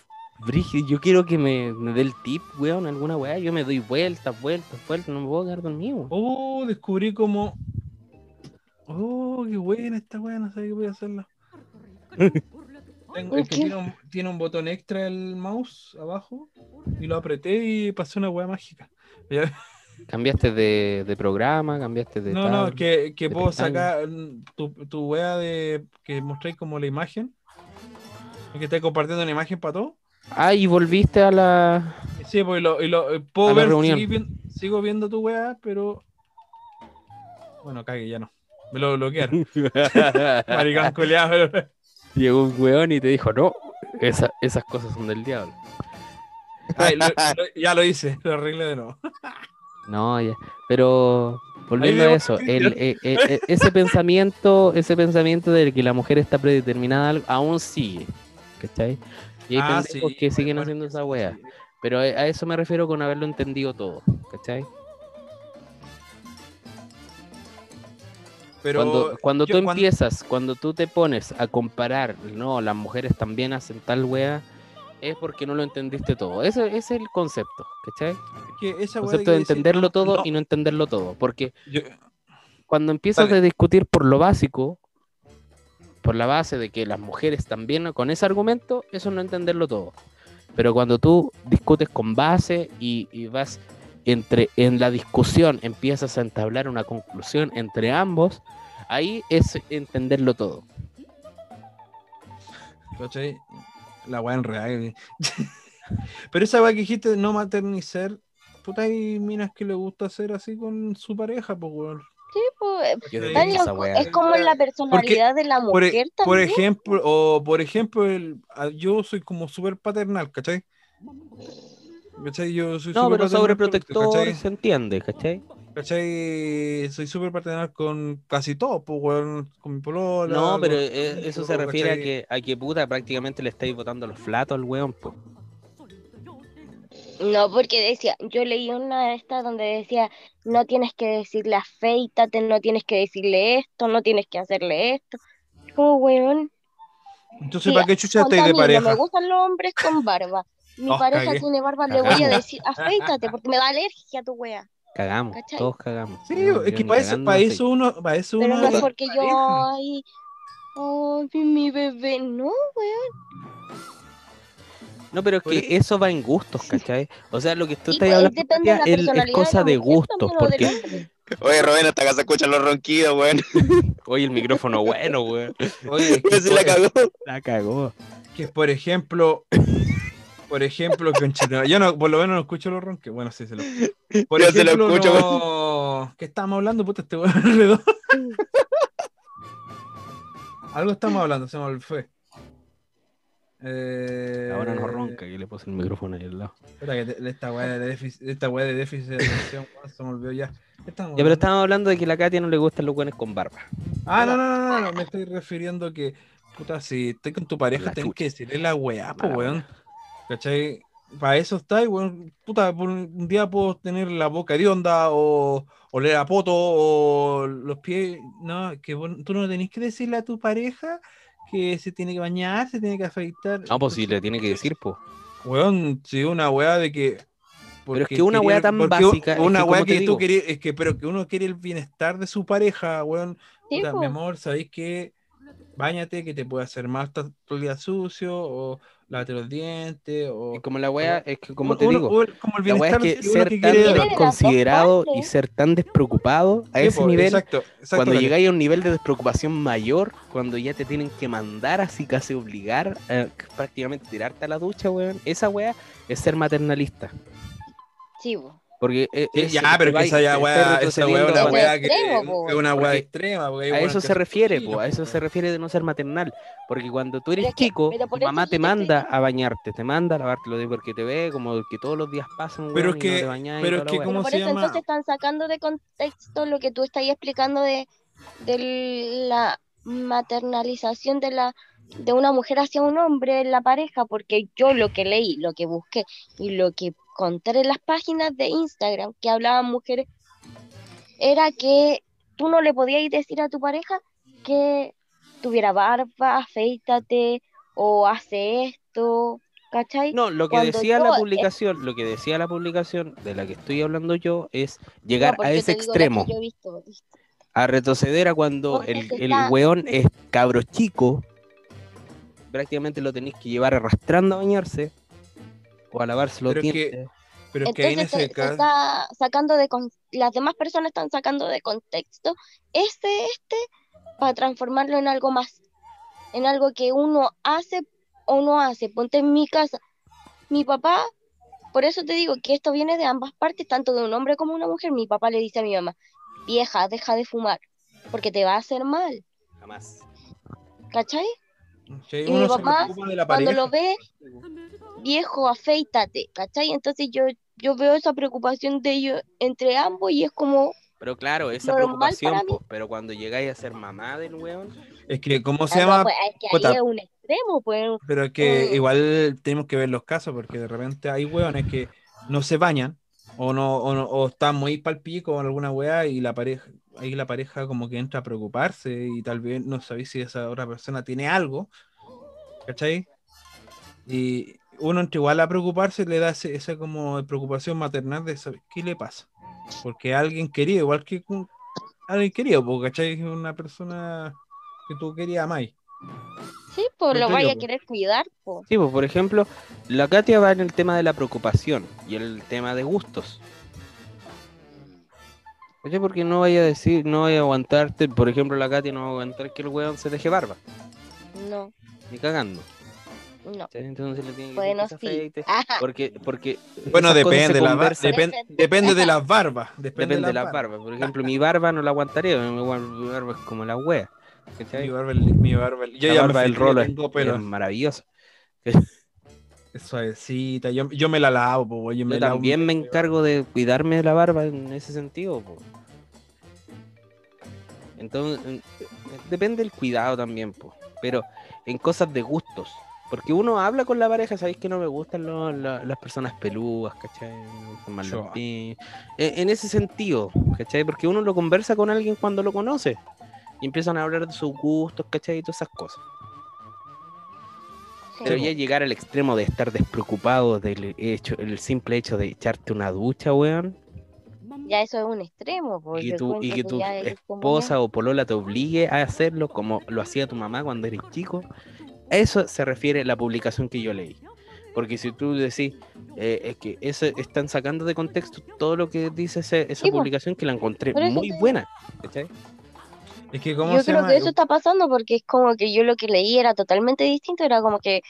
Brígido, yo quiero que me, me dé el tip, weón, alguna weá. Yo me doy vueltas, vueltas, vueltas, no me puedo quedar dormido. Oh, descubrí como. Oh, qué buena esta weá, no sabía que voy a hacerla. Tengo, es que tiene un, tiene un botón extra el mouse abajo y lo apreté y pasé una weá mágica. Ya- Cambiaste de, de programa, cambiaste de. No, no, que, que puedo pestaña. sacar tu, tu weá de que mostráis como la imagen. Que estáis compartiendo una imagen para todo. Ah, y volviste a la. Sí, pues y lo, y lo- eh, puedo ver, vien- sigo viendo tu weá, pero. Bueno, cague, ya no. Me lo bloquearon. Maricón culiado, pero- Llegó un weón y te dijo, no, esa- esas cosas son del diablo. Ay, lo- lo- ya lo hice, lo arreglé de nuevo. No, ya. Pero volviendo a eso, el, eh, eh, eh, ese pensamiento, ese pensamiento de que la mujer está predeterminada aún sigue. ¿Cachai? Y hay Ah, pendejos sí, que siguen haciendo esa wea. sí. Pero a eso me refiero con haberlo entendido todo. ¿Cachai? Pero cuando cuando yo tú cuando- empiezas, cuando tú te pones a comparar, no, las mujeres también hacen tal wea, es porque no lo entendiste todo. Ese, es el concepto, ¿cachai? es que esa El concepto de entenderlo todo no, y no entenderlo todo. Porque yo- cuando empiezas Dale. a discutir por lo básico, por la base de que las mujeres también, con ese argumento, eso no entenderlo todo. Pero cuando tú discutes con base y, y vas entre en la discusión, empiezas a entablar una conclusión entre ambos, ahí es entenderlo todo. ¿cachai? La weá en real. Pero esa weá que dijiste, no maternizar, puta, hay minas que le gusta hacer así con su pareja, pues weón. Sí, pues, wea. es como la personalidad de la Por, e- mujer por también. ejemplo, o por ejemplo, el, a- yo soy como súper paternal, ¿cachai? ¿Cachai? Yo soy No, pero con- sobreprotector ¿cachai? se entiende, ¿cachai? ¿Cachai? Soy súper paternal con casi todo, pues, weón, con mi polola. No, con pero mi eh, eso hijo, se refiere a que, a que puta prácticamente le estáis botando los flatos al weón, po. No, porque decía, yo leí una de estas donde decía, no tienes que decirle afeítate, no tienes que decirle esto, no tienes que hacerle esto. Como, weón, Entonces, Sí, ¿para qué chucha a de mí, no me pareja? gustan los hombres con barba. Mi Oh, pareja cagué. tiene barba, le voy a decir, afeítate, porque me da alergia a tu wea. Cagamos, ¿Cachai? todos cagamos. Sí, No, es que para eso, para no eso uno, para eso Pero uno no es de porque yo, ay, ay, mi bebé, no, weón. No, pero es que eso va en gustos, ¿cachai? O sea, lo que tú estás pues, hablando de es- es, de cosa de gustos, porque... Oye, Rubén, hasta acá se escuchan los ronquidos, weón. Oye, el micrófono bueno, weón. Oye, que, se la por, cagó. La cagó. que por ejemplo, por ejemplo, conchetumare, yo no, por lo menos no escucho los ronques. Bueno, sí se lo. Por Yo se lo ejemplo, escucho, no... ¿qué estábamos hablando? Puta, este weón alrededor. Algo estamos hablando, se me fue. Eh... Ahora no ronca, que le puse el micrófono ahí al lado. Espera, que te- esta weá de déficit, esta weá de déficit de atención, se me olvidó ya. ¿Qué estamos Ya, pero estábamos hablando de que a la Katia no le gustan los buenos con barba. Ah, no, no, no, no, no, me estoy refiriendo que, puta, si estoy con tu pareja, tenés que decirle la weá, po, weón. ¿Cachai? Para eso está, y weón, puta, por un día puedo tener la boca de onda o oler a poto o los pies. No, que vos- tú no tenés que decirle a tu pareja que se tiene que bañar, se tiene que afeitar. No, pues sí, le tiene que decir, pues. Weón, si una weá de que. Pero es que una weá tan básica, es Una que, weá que tú querías, es que, pero que uno quiere el bienestar de su pareja, weón. Sí, Puta, mi amor, ¿sabéis que Báñate, que te puede hacer mal estar todo el día sucio, o lávate los dientes, o. Y como la weá, es que como uno- te digo, uno- como el la weá es que ser que tan quiere desconsiderado y ser tan despreocupado a Sí, ese po, nivel, Exacto, exacto. cuando llegáis a un nivel de despreocupación mayor, cuando ya te tienen que mandar así casi obligar a prácticamente tirarte a la ducha, weón, esa weá es ser maternalista. Sí, po. Porque Sí, es- ya, pero que esa ya weá, esa weá es una weá que extremo, es una weá extrema. porque A eso se refiere, po, a eso po. se refiere de no ser maternal. Porque cuando tú eres chico, tu mamá te manda a bañarte, te manda a lavarte los dientes porque te ve como que todos los días pasan, Pero es que- te bañás y pero es que. ¿cómo Pero por se eso llama? entonces están sacando de contexto lo que tú estás explicando de, de la maternalización de la de una mujer hacia un hombre en la pareja, porque yo lo que leí, lo que busqué y lo que conté en las páginas de Instagram que hablaban mujeres era que tú no le podías decir a tu pareja que tuviera barba, afeítate o hace esto, ¿cachai? No, lo que Cuando decía yo, la publicación, lo que decía la publicación de la que estoy hablando yo es llegar No, a ese extremo, yo he visto, ¿viste? a retroceder a cuando Porque el, el está- weón es cabro chico, prácticamente lo tenéis que llevar arrastrando a bañarse o a lavarse los Pero que-. Pero es que en Entonces se, ese se caso. está sacando de con- las demás personas están sacando de contexto este este para transformarlo en algo más, en algo que uno hace o no hace. Ponte en mi casa, mi papá, por eso te digo que esto viene de ambas partes, tanto de un hombre como una mujer. Mi papá le dice a mi mamá, vieja, deja de fumar, porque te va a hacer mal, Jamás. ¿cachai? Sí, y mi papá, Cuando pareja. lo ve, viejo, afeítate, ¿cachai? Entonces yo, yo veo esa preocupación de ellos entre ambos y es como, Pero claro, esa preocupación, po, pero cuando llegáis a ser mamá del weón, Es que, ¿cómo se ah, llama? pues, es que Puta. ahí es un extremo, pues. Pero es que igual tenemos que ver los casos, porque de repente hay hueones que no se bañan, o no, o, no- o están muy palpico con alguna wea, y la pareja, ahí la pareja como que entra a preocuparse, y tal vez no sabéis si esa otra persona tiene algo, ¿cachai? Y uno entra igual a preocuparse, le da ese- esa como preocupación maternal de saber qué le pasa. Porque alguien querido, igual que alguien querido, porque ¿cachai? Una persona que tú querías más. Sí, pues Lo vaya a querer cuidar. Sí, pues por ejemplo, la Katia va en el tema de la preocupación y el tema de gustos. Oye, porque no vaya a decir, no vaya a aguantarte, por ejemplo, la Katia no va a aguantar que el weón se deje barba, No, ni cagando. no. Entonces le tiene que Bueno, sí. Ajá. Porque, porque Bueno, depende, la ba- conversan- depen- depende de las barbas. Depende, depende de las barbas. Por ejemplo, mi barba no la aguantaría, mi bar- barba es como la wea. Mi barba, mi barba. Yo La ya barba me del rolo es, es. Es suavecita. Yo, yo me la lavo, po, yo me Yo lavo también me encargo de cuidarme de la barba en ese sentido. po. Entonces, en- depende del cuidado también, po. pero en cosas de gustos. Porque uno habla con la pareja, sabéis que no me gustan lo- la- las personas peludas, ¿cachai? Más pi- En, en ese sentido, ¿cachai? Porque uno lo conversa con alguien cuando lo conoce. Y empiezan a hablar de sus gustos, ¿cachai? Y todas esas cosas. Sí. Pero ya llegar al extremo de estar despreocupado del hecho, el simple hecho de echarte una ducha, weón, Ya eso es un extremo, y que tu, y que tu esposa o polola te obligue a hacerlo como lo hacía tu mamá cuando eres chico, a eso se refiere la publicación que yo leí. Porque si tú decís, eh, es que eso están sacando de contexto todo lo que dice ese- esa Sí, publicación que la encontré muy te- buena. ¿cachai? Es que, ¿cómo Yo se creo llama? que eso está pasando porque es como que yo lo que leí era totalmente distinto, era como que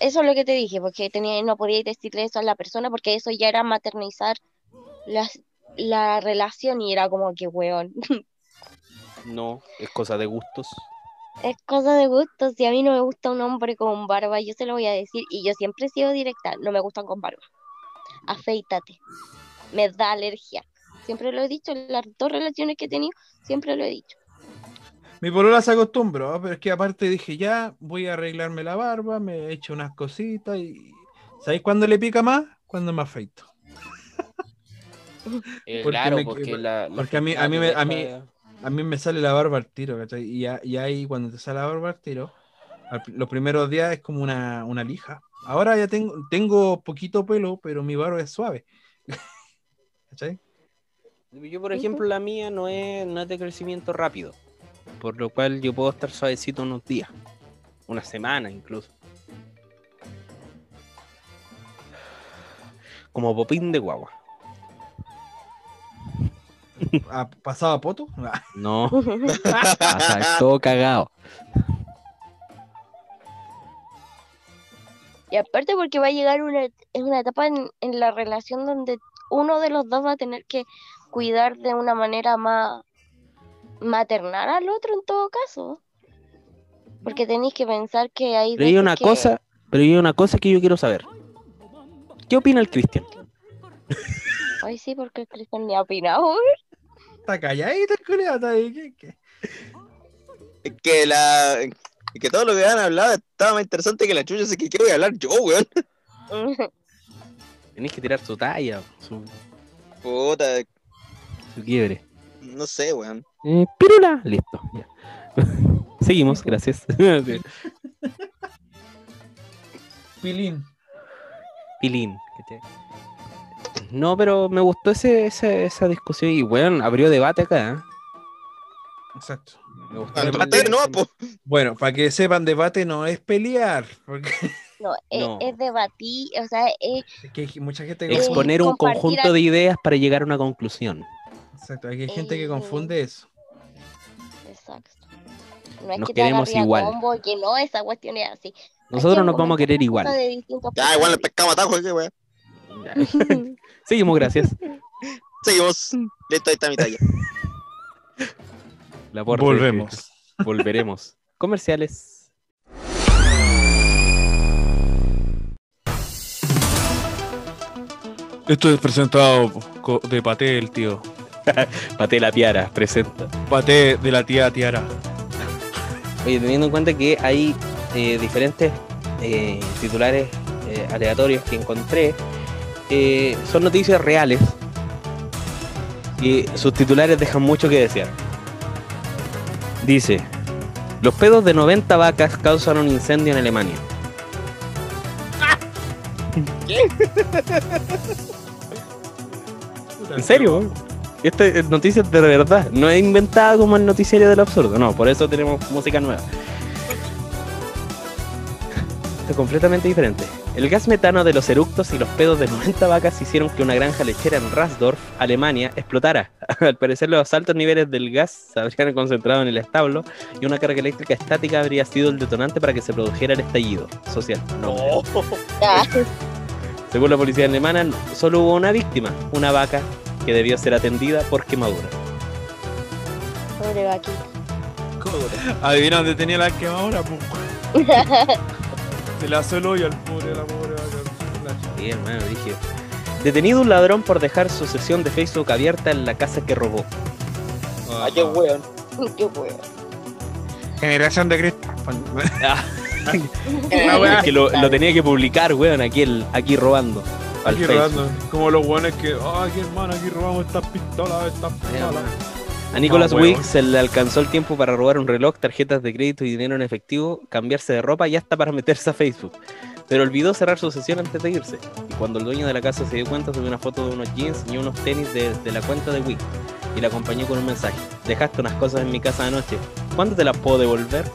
eso es lo que te dije, porque tenía, no podía decirle eso a la persona porque eso ya era maternizar las, la relación y era como que, weón, No, es cosa de gustos. es cosa de gusto, si a mí no me gusta un hombre con barba, yo se lo voy a decir y yo siempre he sido directa, no me gustan con barba, afeítate, me da alergia, siempre lo he dicho, en las dos relaciones que he tenido, siempre lo he dicho. Mi polola se acostumbró, pero es que aparte dije, ya voy a arreglarme la barba, me he hecho unas cositas y. ¿Sabéis cuándo le pica más? Cuando me afeito. Eh, Porque claro, me- porque la, la porque a mí- a mí me- a deja- A mí me sale la barba al tiro, ¿cachai? Y, ahí cuando te sale la barba al tiro, al- los primeros días es como una, una lija. Ahora ya tengo, tengo poquito pelo, pero mi barba es suave. ¿Cachai? Yo, por ejemplo, la mía no es, no es de crecimiento rápido, por lo cual yo puedo estar suavecito unos días, una semana incluso. Como popín de guagua. ¿Ha pasado a poto? Ah, No, pasa todo cagado. Y aparte porque va a llegar una, es una etapa en, en la relación donde uno de los dos va a tener que cuidar de una manera más maternal al otro en todo caso. Porque tenéis que pensar que hay Pero hay una que- cosa, pero hay una cosa que yo quiero saber. ¿Qué opina el Cristian? Ay, sí, porque el Cristian ni ha opinado. Está calladita el culiao, está ahí, ¿qué- qué? Es que la. es que todo lo que han hablado estaba más interesante que la chucha, así que ¿qué voy a hablar yo, weón? Tenéis que tirar su talla, su, Puta, su quiebre. no sé, weón. Eh, pirula, listo. ya. Seguimos, gracias. Pilín. pilín. ¿cachai? No, pero me gustó ese, ese- esa discusión y, weón, abrió debate acá. ¿eh? Exacto. Me gustó. Debate. debate, no. Bueno, para que sepan, debate no es pelear, porque No, es, No. es debatir, o sea, es, es que mucha gente que Exponer un conjunto a- de ideas para llegar a una conclusión. Exacto, hay gente que Eh, confunde eso. exacto. No es Nos que queremos igual. combo que no, esa cuestión es así. Nosotros nos vamos a querer igual. Ya, igual le puntos pescamos atajo, qué weón. Seguimos, gracias. Seguimos. Listo, ahí está mi talla. La Volvemos. Volveremos. Comerciales. Esto es presentado de Paté, el tío. Pate la Piara presenta. Paté de la tía Tiara. Oye, teniendo en cuenta que hay eh, diferentes eh, titulares eh, aleatorios que encontré, eh, son noticias reales y sus titulares dejan mucho que desear. Dice, los pedos de 90 vacas causan un incendio en Alemania. ¿En serio? Esta es noticia de verdad, no es inventada como el noticiario del absurdo, no, por eso tenemos música nueva. Esto es completamente diferente. El gas metano de los eructos y los pedos de 90 vacas hicieron que una granja lechera en Rasdorf, Alemania, explotara. Al parecer los altos niveles del gas se habrían concentrado en el establo y una carga eléctrica estática habría sido el detonante para que se produjera el estallido social. No, Oh, según la policía alemana, solo hubo una víctima, una vaca que debió ser atendida por quemadura. Pobre vaquita. Adivina dónde tenía la quemadura, pues. Se le hace el hoyo al pobre, a la pobre vaca. Sí, hermano, dije. Detenido un ladrón por dejar su sesión de Facebook abierta en la casa que robó. ah, qué weón. Qué huevo. Generación de Cristo. Ah, wea. es que lo, lo tenía que publicar, weón, aquí, el, aquí robando. Aquí robando. Como los buenos que, oh, aquí hermano, aquí robamos estas pistolas, estas pistolas. A Nicolas No. Wicks se le alcanzó el tiempo para robar un reloj, tarjetas de crédito y dinero en efectivo, cambiarse de ropa y hasta para meterse a Facebook. Pero olvidó cerrar su sesión antes de irse. Y cuando el dueño de la casa se dio cuenta, subió una foto de unos jeans y unos tenis de, de la cuenta de Wicks. Y la acompañó con un mensaje. Dejaste unas cosas en mi casa anoche. ¿Cuándo te las puedo devolver?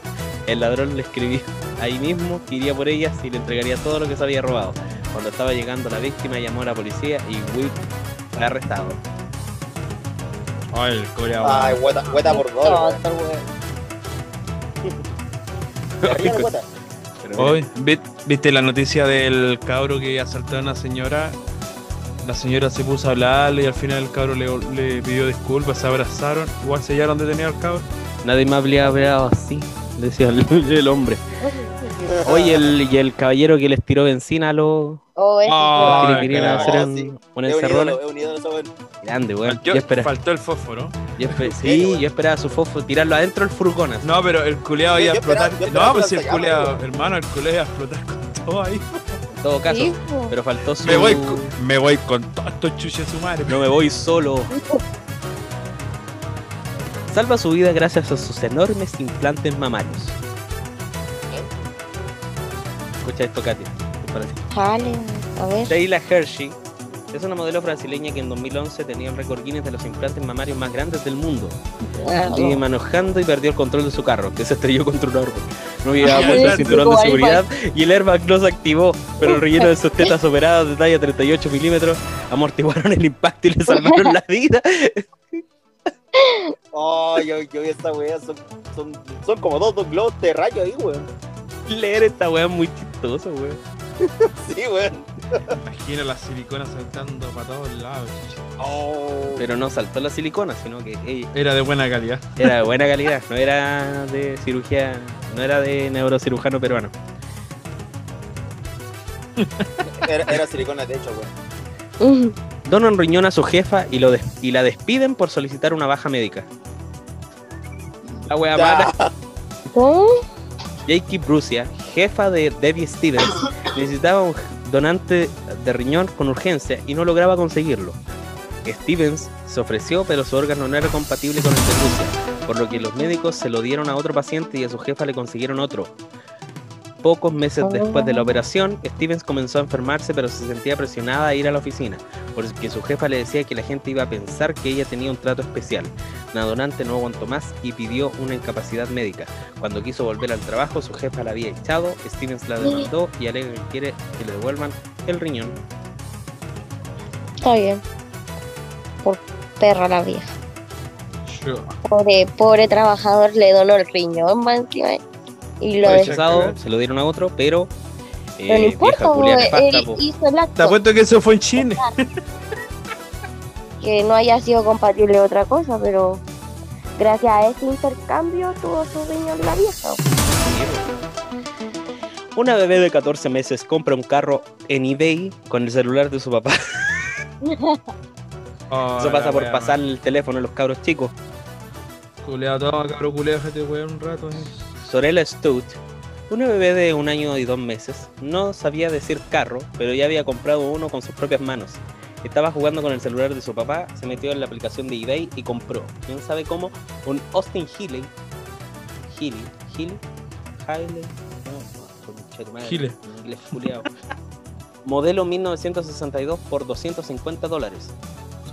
El ladrón le escribió ahí mismo que iría por ellas y le entregaría todo lo que se había robado. Cuando estaba llegando la víctima, llamó a la policía y Wicks fue arrestado. Ay, el coreano. Ay, hueta, hueta por mira, Hoy, ¿vi- ¿viste la noticia del cabro que asaltó a una señora? La señora se puso a hablarle y al final el cabro le, le pidió disculpas, se abrazaron, igual sellaron detenido al cabro. Nadie me habría hablado así, decía el, el hombre. Oye, el, y el caballero que les tiró benzina a los Oh, ese Ah, que querían hacer Oh, un, sí. un weón. Grande, weón. Faltó, Yo esperaba, faltó el fósforo. yo Sí, yo esperaba su fofo tirarlo adentro del furgón. así. No, pero el culeado iba a explotar. No, pues si el culeado, hermano, el culeado iba a explotar con todo ahí. En todo caso, Sí, pero faltó su. Me voy, con- me voy con todos estos chuches su madre. No me voy solo. Salva su vida gracias a sus enormes implantes mamarios. Escucha esto, Katia. ¿qué parece? Jale, a ver. Sheila Hershey es una modelo brasileña que en 2011 tenía el récord Guinness de los implantes mamarios más grandes del mundo. Ah, Sigue no. manejando y perdió el control de su carro, que se estrelló contra un árbol. No llevaba puesto el cinturón de seguridad y el airbag no se activó, pero el relleno de sus tetas operadas de talla 38 milímetros amortiguaron el impacto y le salvaron la vida. Oh, yo, yo esta wea, son, son, son como dos, dos globos de rayo ahí, weón. Leer esta weá muy chistoso, weón. Sí, weón. Imagina las siliconas saltando para todos lados. Oh. Pero no saltó la silicona, sino que ey, Era de buena calidad. era de buena calidad, no era de cirugía, no era de neurocirujano peruano. Era, era silicona de hecho, weón. Donan riñón a su jefa y, lo des- y la despiden por solicitar una baja médica. La wea mala. ¿Cómo? Jackie Brucia, jefa de Debbie Stevens, necesitaba un donante de riñón con urgencia y no lograba conseguirlo. Stevens se ofreció, pero su órgano no era compatible con el de Brucia, por lo que los médicos se lo dieron a otro paciente y a su jefa le consiguieron otro. Pocos meses Oh. después de la operación, Stevens comenzó a enfermarse, pero se sentía presionada a ir a la oficina, porque su jefa le decía que la gente iba a pensar que ella tenía un trato especial. La donante no aguantó más y pidió una incapacidad médica. Cuando quiso volver al trabajo, su jefa la había echado, Stevens la demandó y alega que quiere que le devuelvan el riñón. Está bien. Por perra la vieja. Pobre, pobre trabajador le donó el riñón encima. Y lo. Rechazado, se lo dieron a otro, pero... Pero no eh, importa, él hizo el Te apuesto que eso fue en Chile. Que no haya sido compatible otra cosa, pero gracias a ese intercambio tuvo su riñón la vieja. Una bebé de 14 meses compra un carro en eBay con el celular de su papá. Eso pasa por pasar el teléfono a los cabros chicos. Culeado, toma, cabro culeado, déjate weón un rato. eh. Sorella Stout, una bebé de un año y dos meses, no sabía decir carro, pero ya había comprado uno con sus propias manos. Estaba jugando con el celular de su papá, se metió en la aplicación de eBay y compró, quién sabe cómo, un Austin Healey. Healey, Healey, Healey, no, culiao. Modelo 1962 por 250 dólares.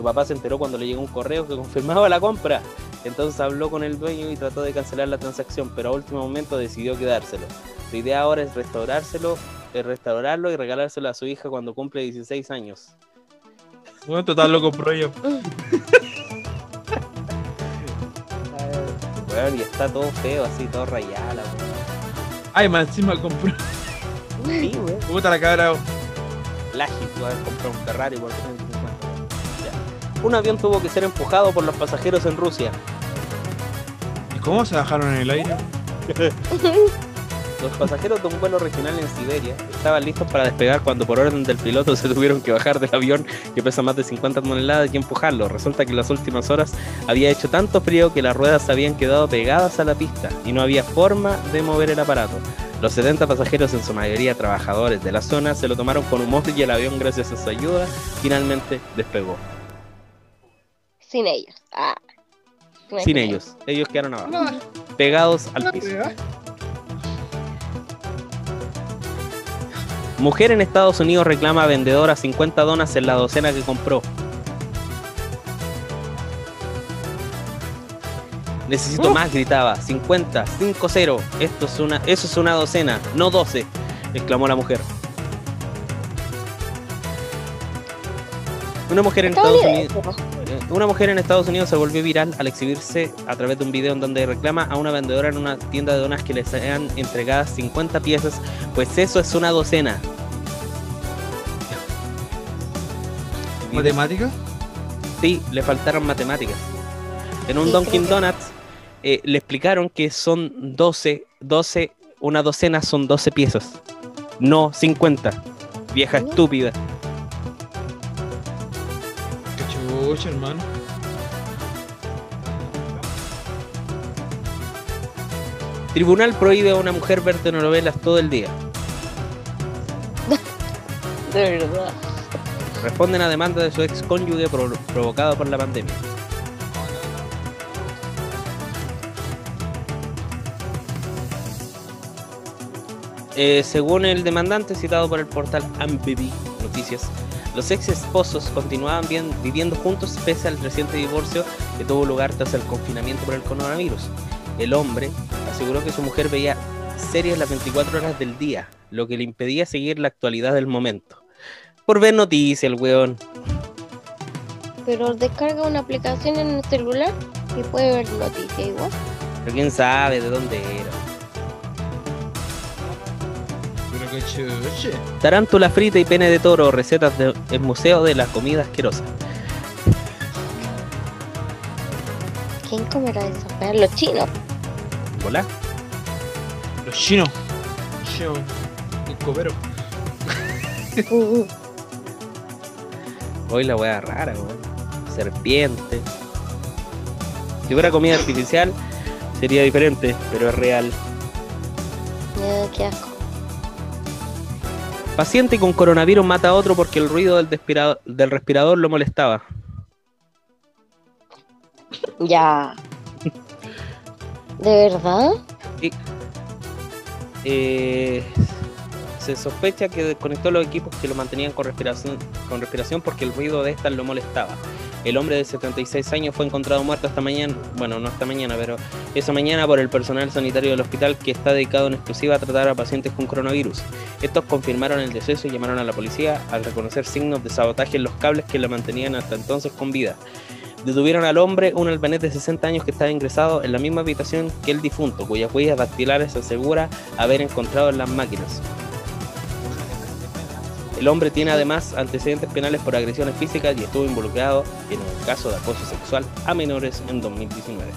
Su papá se enteró cuando le llegó un correo que confirmaba la compra. Entonces habló con el dueño y trató de cancelar la transacción, pero a último momento decidió quedárselo. Su idea ahora es restaurárselo, es restaurarlo y regalárselo a su hija cuando cumple 16 años. Bueno, total lo compró yo. Weón, y está todo feo, así, todo rayado. la. Ay, más encima compró. Sí, weón. Puta la cabra. Haber comprado un Ferrari por 350. Un avión tuvo que ser empujado por los pasajeros en Rusia. ¿Y cómo se bajaron en el aire? Los pasajeros de un vuelo regional en Siberia estaban listos para despegar cuando por orden del piloto se tuvieron que bajar del avión que pesa más de 50 toneladas y empujarlo. Resulta que en las últimas horas había hecho tanto frío que las ruedas habían quedado pegadas a la pista y no había forma de mover el aparato. Los 70 pasajeros, en su mayoría trabajadores de la zona, se lo tomaron con humor y el avión, gracias a su ayuda, finalmente despegó. Sin ellos. Ah. Sin ellos, ellos quedaron abajo, pegados al piso. Mujer en Estados Unidos reclama a vendedora 50 donas en la docena que compró. Necesito Uh. más, gritaba. 50, 5-0. Esto es una, eso es una docena, no 12, exclamó la mujer. Una mujer en Estados Unidos. Una mujer en Estados Unidos se volvió viral al exhibirse a través de un video en donde reclama a una vendedora en una tienda de donas que le sean entregadas 50 piezas, pues eso es una docena. ¿Matemática? Sí, le faltaron matemáticas. En un Sí, Dunkin' que- Donuts eh, le explicaron que son 12, 12, una docena son 12 piezas, no 50. Vieja estúpida. Chucha, hermano. Tribunal prohíbe a una mujer ver telenovelas todo el día. De verdad. Responden a demanda de su ex cónyuge pro- provocada por la pandemia. Eh, según el demandante citado por el portal AMBB Noticias, los ex esposos continuaban bien- viviendo juntos pese al reciente divorcio que tuvo lugar tras el confinamiento por el coronavirus. El hombre aseguró que su mujer veía series las 24 horas del día, lo que le impedía seguir la actualidad del momento. Por ver noticias, el weón. Pero descarga una aplicación en el celular y puede ver noticias igual. Pero quién sabe de dónde era. Tarántula frita y pene de toro, recetas del Museo de la Comida Asquerosa. ¿Quién comerá eso? Los chinos. ¿Hola? Los chinos. Chino. El copero. Uh, Hoy la weá rara, weón. Serpiente. Si fuera comida artificial, sería diferente, pero es real. qué asco. Paciente con coronavirus mata a otro porque el ruido del, respirador lo molestaba. Ya. ¿De verdad? eh, se sospecha que desconectó los equipos que lo mantenían con respiración, con respiración porque el ruido de estas lo molestaba. El hombre de 76 años fue encontrado muerto esta mañana, bueno, no esta mañana, pero esa mañana por el personal sanitario del hospital que está dedicado en exclusiva a tratar a pacientes con coronavirus. Estos confirmaron el deceso y llamaron a la policía al reconocer signos de sabotaje en los cables que lo mantenían hasta entonces con vida. Detuvieron al hombre, un albanés de 60 años que estaba ingresado en la misma habitación que el difunto, cuyas huellas dactilares asegura haber encontrado en las máquinas. El hombre tiene además antecedentes penales por agresiones físicas y estuvo involucrado en un caso de acoso sexual a menores en 2019.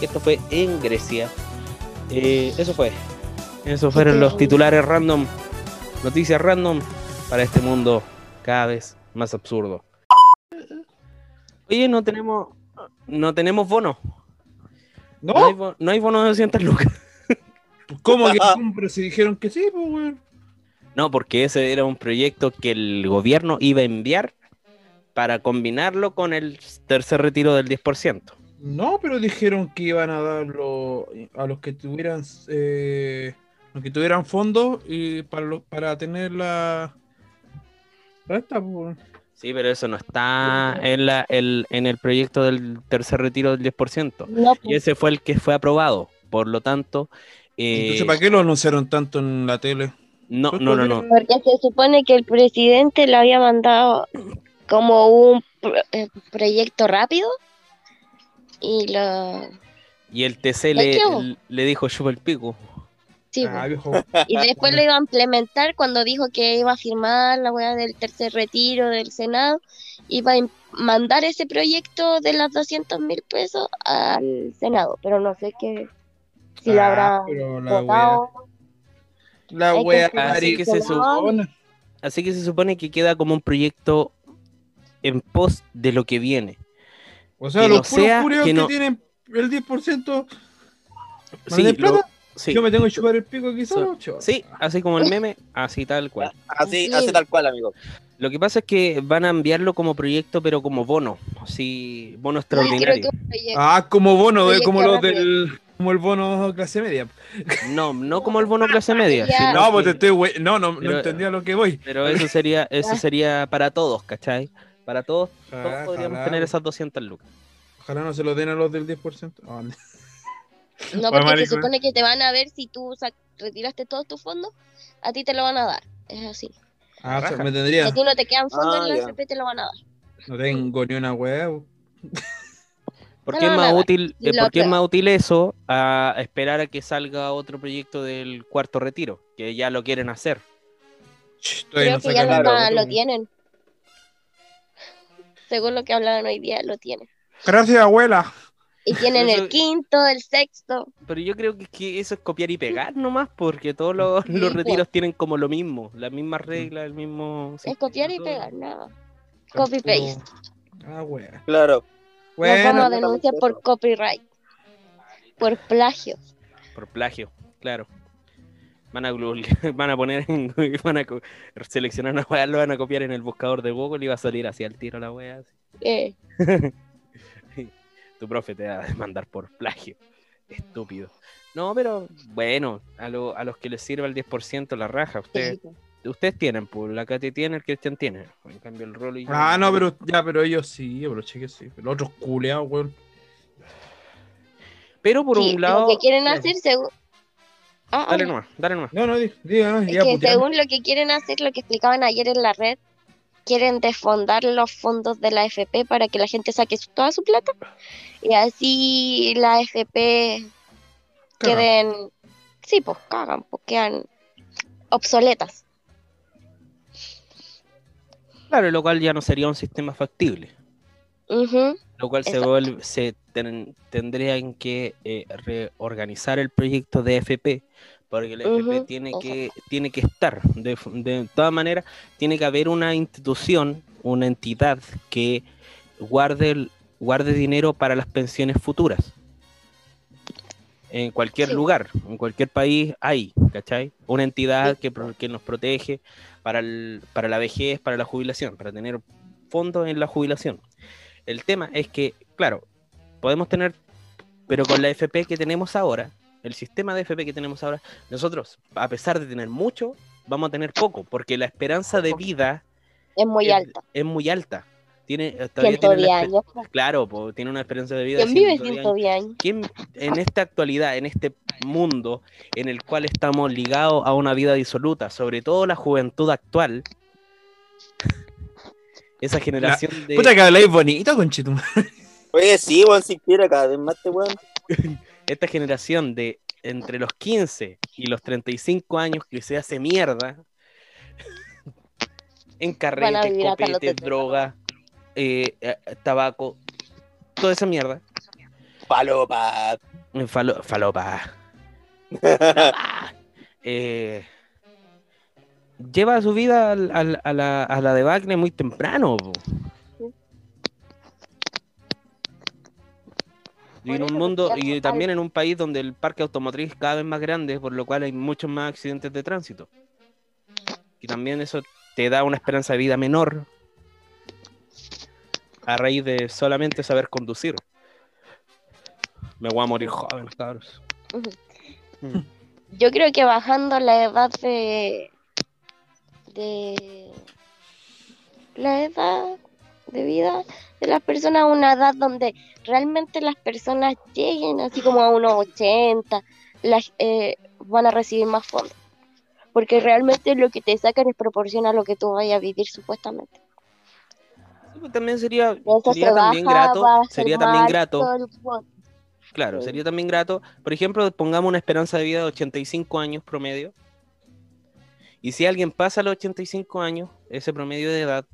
Esto fue en Grecia. Eh, eso fue. Esos fueron los titulares random. Noticias random para este mundo cada vez más absurdo. Oye, no tenemos, no tenemos bono. ¿No? No hay, bo- no hay bono de 200 lucas. ¿Cómo que no? Pero si dijeron que sí, pues, weón. No, porque ese era un proyecto que el gobierno iba a enviar para combinarlo con el tercer retiro del 10%. No, pero dijeron que iban a darlo a los que tuvieran eh, los que tuvieran fondos y para lo- para tener la esta, pues. Sí, pero eso no está en, la, el, en el proyecto del tercer retiro del 10%. No, Y ese fue el que fue aprobado. Por lo tanto, eh, Entonces, ¿para qué lo anunciaron tanto en la tele? No, no, no, no. porque se supone que el presidente le había mandado como un pro- eh, proyecto rápido y lo Y el TC le, le dijo chupa el pico. sí, Ah, pues. y después lo iba a implementar cuando dijo que iba a firmar la weá del tercer retiro del Senado iba a mandar ese proyecto de las 200 mil pesos al Senado pero no sé qué si lo Ah, habrá pero la votado La wea Así que se supone. Así que se supone que queda como un proyecto en pos de lo que viene. O sea, Que los no puros sea- que que, no- tienen el 10% ¿no Sí, de lo- sí, Yo me tengo que chupar el pico aquí So- sí, así como el meme, así tal cual. Así, Sí. así tal cual, amigo. Lo que pasa es que van a enviarlo como proyecto, pero como bono, así, bono extraordinario. Ah, como bono, de, Proyecto como los del como el bono clase media. No, no como el bono clase media. Sino No, que- pues te estoy no, no, no entendía lo que voy. Pero eso sería, eso sería para todos, ¿cachai? Para todos, todos Ojalá, podríamos ojalá, tener esas 200 lucas. Ojalá no se lo den a los del 10%. Ah, No, porque se supone que te van a ver si tú retiraste todos tus fondos, a ti te lo van a dar. Es así. ah, o sea, Raja. me Si tendría. a ti no te quedan fondos Ah, en la. FP, te lo van a dar. No tengo ni una hueá. ¿Por No, qué es no, más nada. útil, Y eh, por qué es más útil eso a esperar a que salga otro proyecto del cuarto retiro? Que ya lo quieren hacer. Ch, Creo no que ya está- otro. lo tienen. Según lo que hablaban hoy día, lo tienen. Gracias, abuela. Y tienen Eso- el quinto, el sexto. Pero yo creo que, es que eso es copiar y pegar nomás, porque todos los, Sí, los po. retiros tienen como lo mismo, las mismas reglas, el mismo... Es copiar y pegar, nada. Copy paste. Ah, hueá. Claro. Nos vamos a Bueno, denunciar por copyright. Por plagio. Por plagio, claro. Van a, van a poner, en- van a seleccionar una weá, lo van a copiar en el buscador de Google y va a salir así al tiro la weá. así. Eh, Tu profe te va a demandar por plagio. Estúpido. No, pero bueno, a, lo- a los que les sirva el 10% la raja. Ustedes, sí. Ustedes tienen, pues la Katy tiene, el Cristian tiene. En cambio el Rolo y yo- Ah, no, pero ya, pero ellos sí, pero cheque sí. Pero los otros culeados, weón. Pero por Sí, un lado... lo que quieren hacer según... Ah, Dale nomás, dale nomás. No, no, di- diga, Es ya, que pues, según lo que quieren hacer, lo que explicaban ayer en la red, quieren desfondar los fondos de la FP para que la gente saque su- toda su plata y así la FP Caga. queden, sí, pues cagan, pues quedan obsoletas. Claro, lo cual ya no sería un sistema factible. Lo cual se, vuelve- se ten- tendrían que eh, reorganizar el proyecto de FP, porque el FP Ujú, tiene, que, tiene que estar. De, de todas maneras, tiene que haber una institución, una entidad que guarde, el- guarde dinero para las pensiones futuras. En cualquier Sí. lugar, en cualquier país hay, ¿cachai? Una entidad que, pro- que nos protege para, el- para la vejez, para la jubilación, para tener fondos en la jubilación. El tema es que, claro, podemos tener, pero con la FP que tenemos ahora, el sistema de FP que tenemos ahora, nosotros, a pesar de tener mucho, vamos a tener poco, porque la esperanza de vida Es muy es, alta. es muy alta. Tiene, eh, todavía 110 tiene años. Claro, po, tiene una esperanza de vida ¿Quién vive 110 años. 110 años? ¿Quién en esta actualidad, en este mundo en el cual estamos ligados a una vida disoluta, sobre todo la juventud actual, esa generación de... Puta que habláis bonito, conchito. Oye, sí, weón, si quiere cada vez más te weón. esta generación de entre los 15 y los 35 años que se hace mierda en carretes, copetes, 70. droga, eh, eh, tabaco, toda esa mierda. Palopa. Eh, falo- falopa. eh, lleva su vida al- al- a, la, a la debacle muy temprano. po. Y en un mundo, y también en un país donde el parque automotriz es cada vez más grande, por lo cual hay muchos más accidentes de tránsito. Y también eso te da una esperanza de vida menor a raíz de solamente saber conducir. Me voy a morir joven, cabros. Yo creo que bajando la edad de. de. la edad de vida de las personas a una edad donde realmente las personas lleguen así como a unos 80, las, eh, van a recibir más fondos. Porque realmente lo que te sacan es proporción a lo que tú vayas a vivir supuestamente. Pues también sería, sería se también grato, sería también grato, claro, Sí. sería también grato, por ejemplo, pongamos una esperanza de vida de 85 años promedio. Y si alguien pasa los 85 años, ese promedio de edad,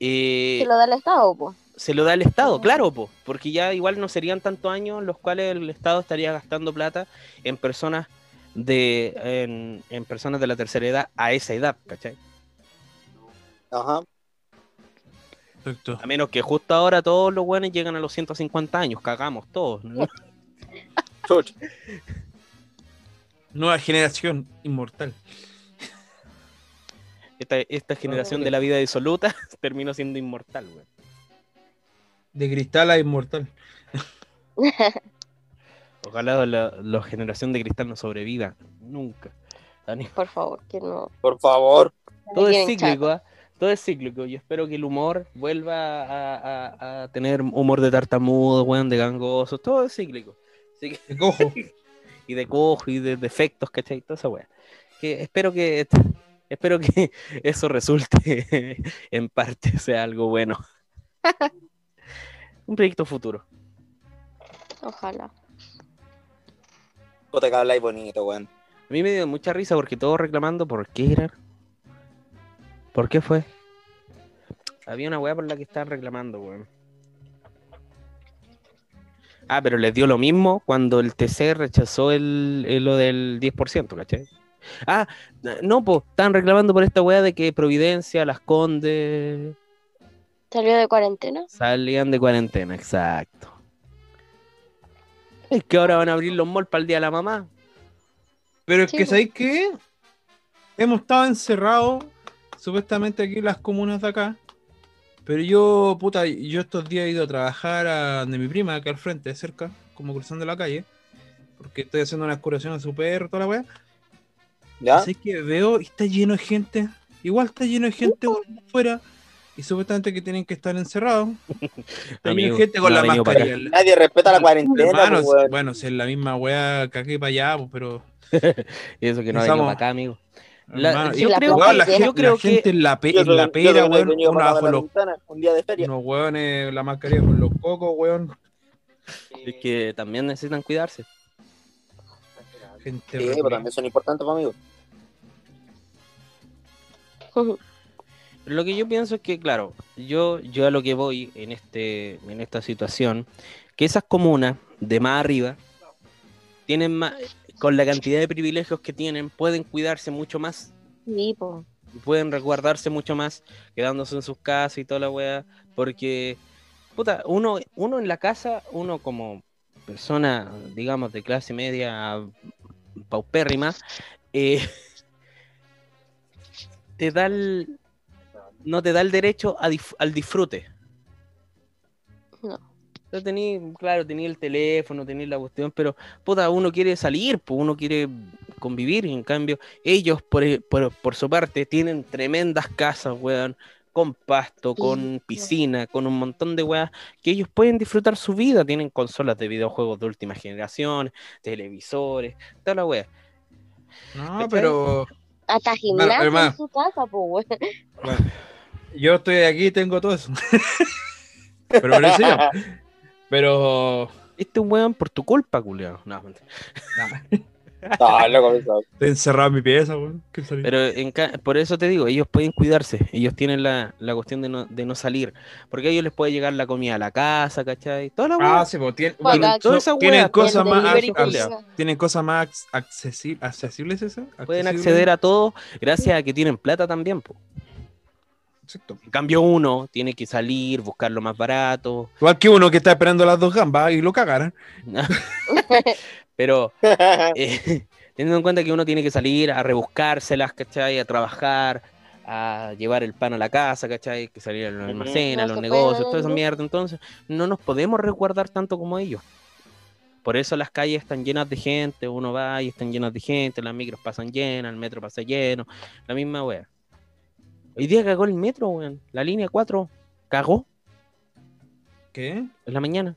eh, Se lo da el Estado, se lo da el Estado, claro, po, porque ya igual no serían tantos años los cuales el Estado estaría gastando plata en personas de en, en personas de la tercera edad a esa edad, ¿cachai? Ajá. Perfecto. A menos que justo ahora todos los buenos llegan a los 150 años, cagamos todos. Nueva generación inmortal. Esta, esta generación de la vida disoluta terminó siendo inmortal, güey. De cristal a inmortal. Ojalá la, la generación de cristal no sobreviva nunca. Dani. Por favor, que no. Por favor. Todo es cíclico, ¿ah? Todo es cíclico. Yo espero que el humor vuelva a, a- a tener humor de tartamudo, weón, de gangoso. Todo es cíclico. Así que- De cojo. y de cojo y de defectos, ¿cachai? Toda esa weá. Que espero que espero que eso resulte en parte sea algo bueno. Un proyecto futuro. Ojalá. Puta que habláis bonito, weón. A mí me dio mucha risa porque todos reclamando por qué era. ¿Por qué fue? Había una weá por la que estaban reclamando, weón. Ah, pero les dio lo mismo cuando el TC rechazó el, el- lo del 10%, ¿cachai? Ah, no, pues, estaban reclamando por esta weá de que Providencia, Las Condes ¿Salió de cuarentena? salían de cuarentena, exacto. Es que ahora van a abrir los malls para el Día de la Mamá. Pero es Sí, que. ¿sabéis qué? Hemos estado encerrados, supuestamente aquí las comunas de acá. Pero yo, puta, yo estos días he ido a trabajar a donde mi prima, acá al frente, cerca, como cruzando la calle. Porque estoy haciendo una excursión a su perro, toda la weá. ¿Ya? Así que veo y está lleno de gente. Igual está lleno de gente afuera. Y supuestamente que tienen que estar encerrados. Está lleno de gente con no la mascarilla. Nadie respeta la cuarentena, pues, bueno, si es la misma weá que aquí para allá, pues, pero. Y eso que no ha venido para acá, amigo. La- yo, la creo, la, yo creo la que gente en la, pe- en la pera, weón, uno bajo los, ventana, un día de feria. unos weones, la mascarilla con los cocos, weón. es que también necesitan cuidarse. Gente Sí, pero también son importantes, pues, amigo. Pero lo que yo pienso es que, claro, yo, yo a lo que voy en, este, en esta situación, que esas comunas de más arriba tienen más, con la cantidad de privilegios que tienen, pueden cuidarse mucho más Sí, pueden resguardarse mucho más quedándose en sus casas y toda la weá, porque, puta, uno, uno en la casa, uno como persona, digamos, de clase media paupérrima, eh, te da el, no te da el derecho a dif- al disfrute. Yo tení, claro, tenía el teléfono, tenía la cuestión, pero puta, uno quiere salir, pues uno quiere convivir, y en cambio, ellos por, e- por, por su parte tienen tremendas casas, weón, con pasto, con piscina, con un montón de weas, que ellos pueden disfrutar su vida, tienen consolas de videojuegos de última generación, televisores, toda la wea. No, pero Hasta gimnasio en su casa, pues, weón. bueno, yo estoy aquí y tengo todo eso. pero merecido. Pero Este weón por tu culpa, culiao. No, mentira. Ah, loco, eso. estoy encerrado en mi pieza, weón. Pero en por eso te digo, ellos pueden cuidarse, ellos tienen la, la cuestión de no, de no salir, porque a ellos les puede llegar la comida a la casa, ¿cachai? Toda la Ah, sí, pues tienen, Bueno, toda esa tienen cosas más ac- tienen cosas más accesi- accesibles esas. pueden accesibles. acceder a todo gracias a que tienen plata también. po. Exacto. En cambio uno tiene que salir, buscar lo más barato, Igual que uno que está esperando las dos gambas y lo cagaran. pero eh, teniendo en cuenta que uno tiene que salir a rebuscárselas, ¿cachai? A trabajar, a llevar el pan a la casa, ¿cachai? Que salir a los almacenes, a los negocios, toda esa mierda. Entonces, no nos podemos resguardar tanto como ellos. Por eso las calles están llenas de gente, uno va y están llenas de gente, las micros pasan llenas, el metro pasa lleno, la misma wea. Hoy día cagó el metro, weón. La línea 4 cagó ¿Qué? en la mañana.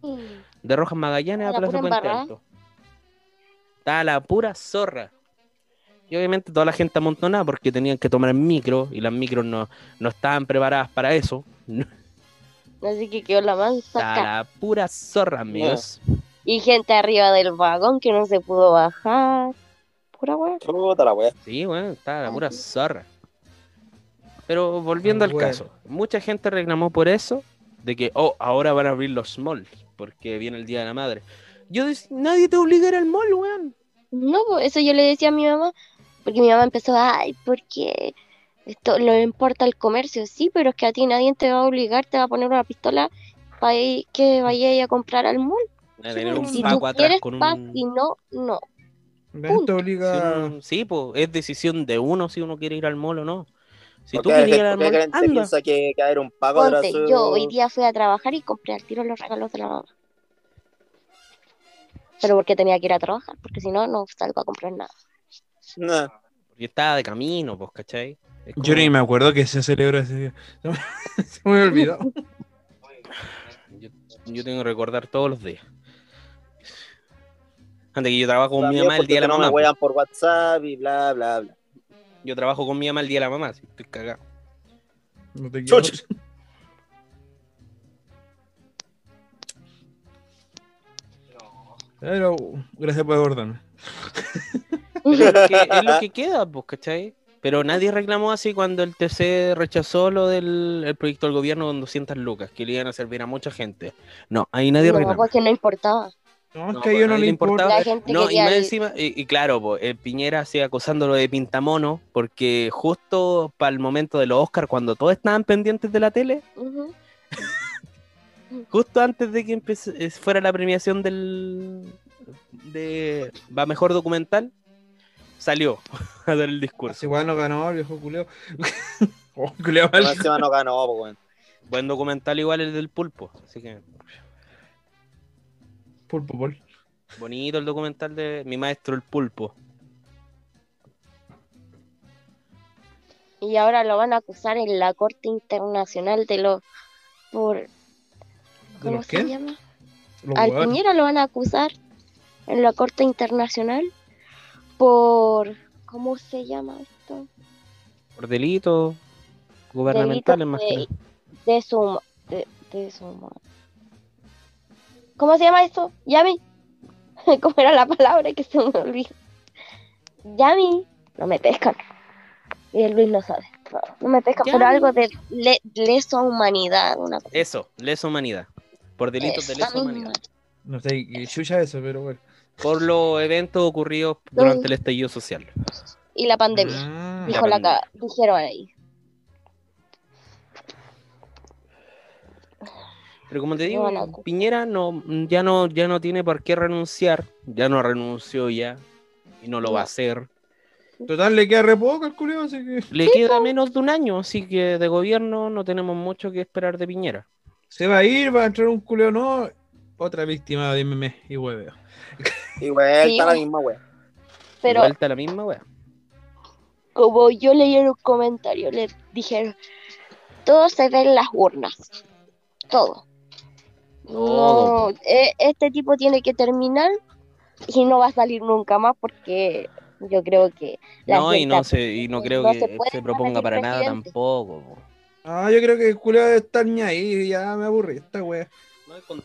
Mm. De Rojas Magallanes a La Plaza Puente. Alto. Está la pura zorra. Y obviamente toda la gente amontonada porque tenían que tomar micro y las micros no, no estaban preparadas para eso. Así que quedó la mansa Está la pura zorra, amigos. Y gente arriba del vagón que no se pudo bajar. Pura weá. Sí, bueno, está la pura zorra. Pero volviendo Ah, al bueno. caso, mucha gente reclamó por eso, de que, oh, ahora van a abrir los malls, porque viene el Día de la Madre. Yo decía, nadie te obliga a ir al mall, weón. No, pues, eso yo le decía a mi mamá, porque mi mamá empezó, ay, porque esto lo importa el comercio, sí, pero es que a ti nadie te va a obligar, te va a poner una pistola para que vayas a comprar al mall. A tener un Si tú atrás quieres, con vas, un... y no, no. La gente obliga. Sí, pues es decisión de uno si uno quiere ir al mall o no. Si tú quieres ir al mall, anda. piensa que, que va a haber un pago de Ponte, yo hoy día fui a trabajar y compré al tiro los regalos de la mamá. Pero porque tenía que ir a trabajar, porque si no, no salgo a comprar nada. No. Porque estaba de camino, pues, ¿cachai? Yo ni me acuerdo que se celebra ese día. Se me olvidó. yo, yo tengo que recordar todos los días. Antes que yo trabajo con mi mamá el día de la no mamá. me pues. por WhatsApp y bla, bla, bla. Yo trabajo con mi mamá el día de la mamá, sí, estoy cagado. No te quiero. Pero gracias por acordarme. Es, lo que, es lo que queda, pues, ¿cachai? Pero nadie reclamó así cuando el TC rechazó lo del el proyecto del gobierno con 200 lucas, que le iban a servir a mucha gente. No, ahí nadie No, reclamó. porque no importaba. No, es No, que a pues, ellos no a nadie le le importa. No, y más el- encima, y, y claro, po, el Piñera sigue acusándolo de pintamono, porque justo para el momento de los Oscar, cuando todos estaban pendientes de la tele, justo antes de que empece- eh, fuera la premiación del de va mejor documental, salió a dar el discurso. Así igual no ganó viejo culeo. oh, culeo encima no ganó, pues, weón. Buen documental igual el del pulpo, así que Pulpo, pol. bonito el documental de mi maestro el pulpo. Y ahora lo van a acusar en la Corte Internacional de los... por ¿De ¿Cómo los se qué? llama? Los Al. Piñera lo van a acusar en la Corte Internacional por... ¿Cómo se llama esto? Por delitos gubernamentales más que de, de su... De, de su... ¿Cómo se llama esto? Yami. ¿Cómo era la palabra que se me olvidó? Yami. No me pescan. Y el Luis no sabe. No, no me pescan, pero Yami. algo de le- lesa humanidad. Una cosa. Eso, lesa humanidad. Por delitos de Esa lesa misma. humanidad. No sé qué chucha eso, pero bueno. Por los eventos ocurridos durante el estallido social. Y la pandemia. Ah, Dijo la pandemia. ca- dijeron ahí. Pero como te digo. Piñera no, ya no, ya no tiene por qué renunciar, ya no renunció ya, y no lo va a hacer. Total, le queda re poco al culeo, así que. Le queda menos de un año, así que de gobierno no tenemos mucho que esperar de Piñera. Se va a ir, va a entrar un culeo, no. Otra víctima de meme y hueveo. Y vuelta Sí, la misma wea. Pero Vuelta la misma wea. como yo leí en un comentario, le dijeron, todo se ve en las urnas. Todo. No, e- este tipo tiene que terminar y no va a salir nunca más porque yo creo que la No, y no, se, y no creo no que se se, proponga para nada tampoco. po. Ah, yo creo que el culeo debe estar ni ahí, ya me aburrí esta wea.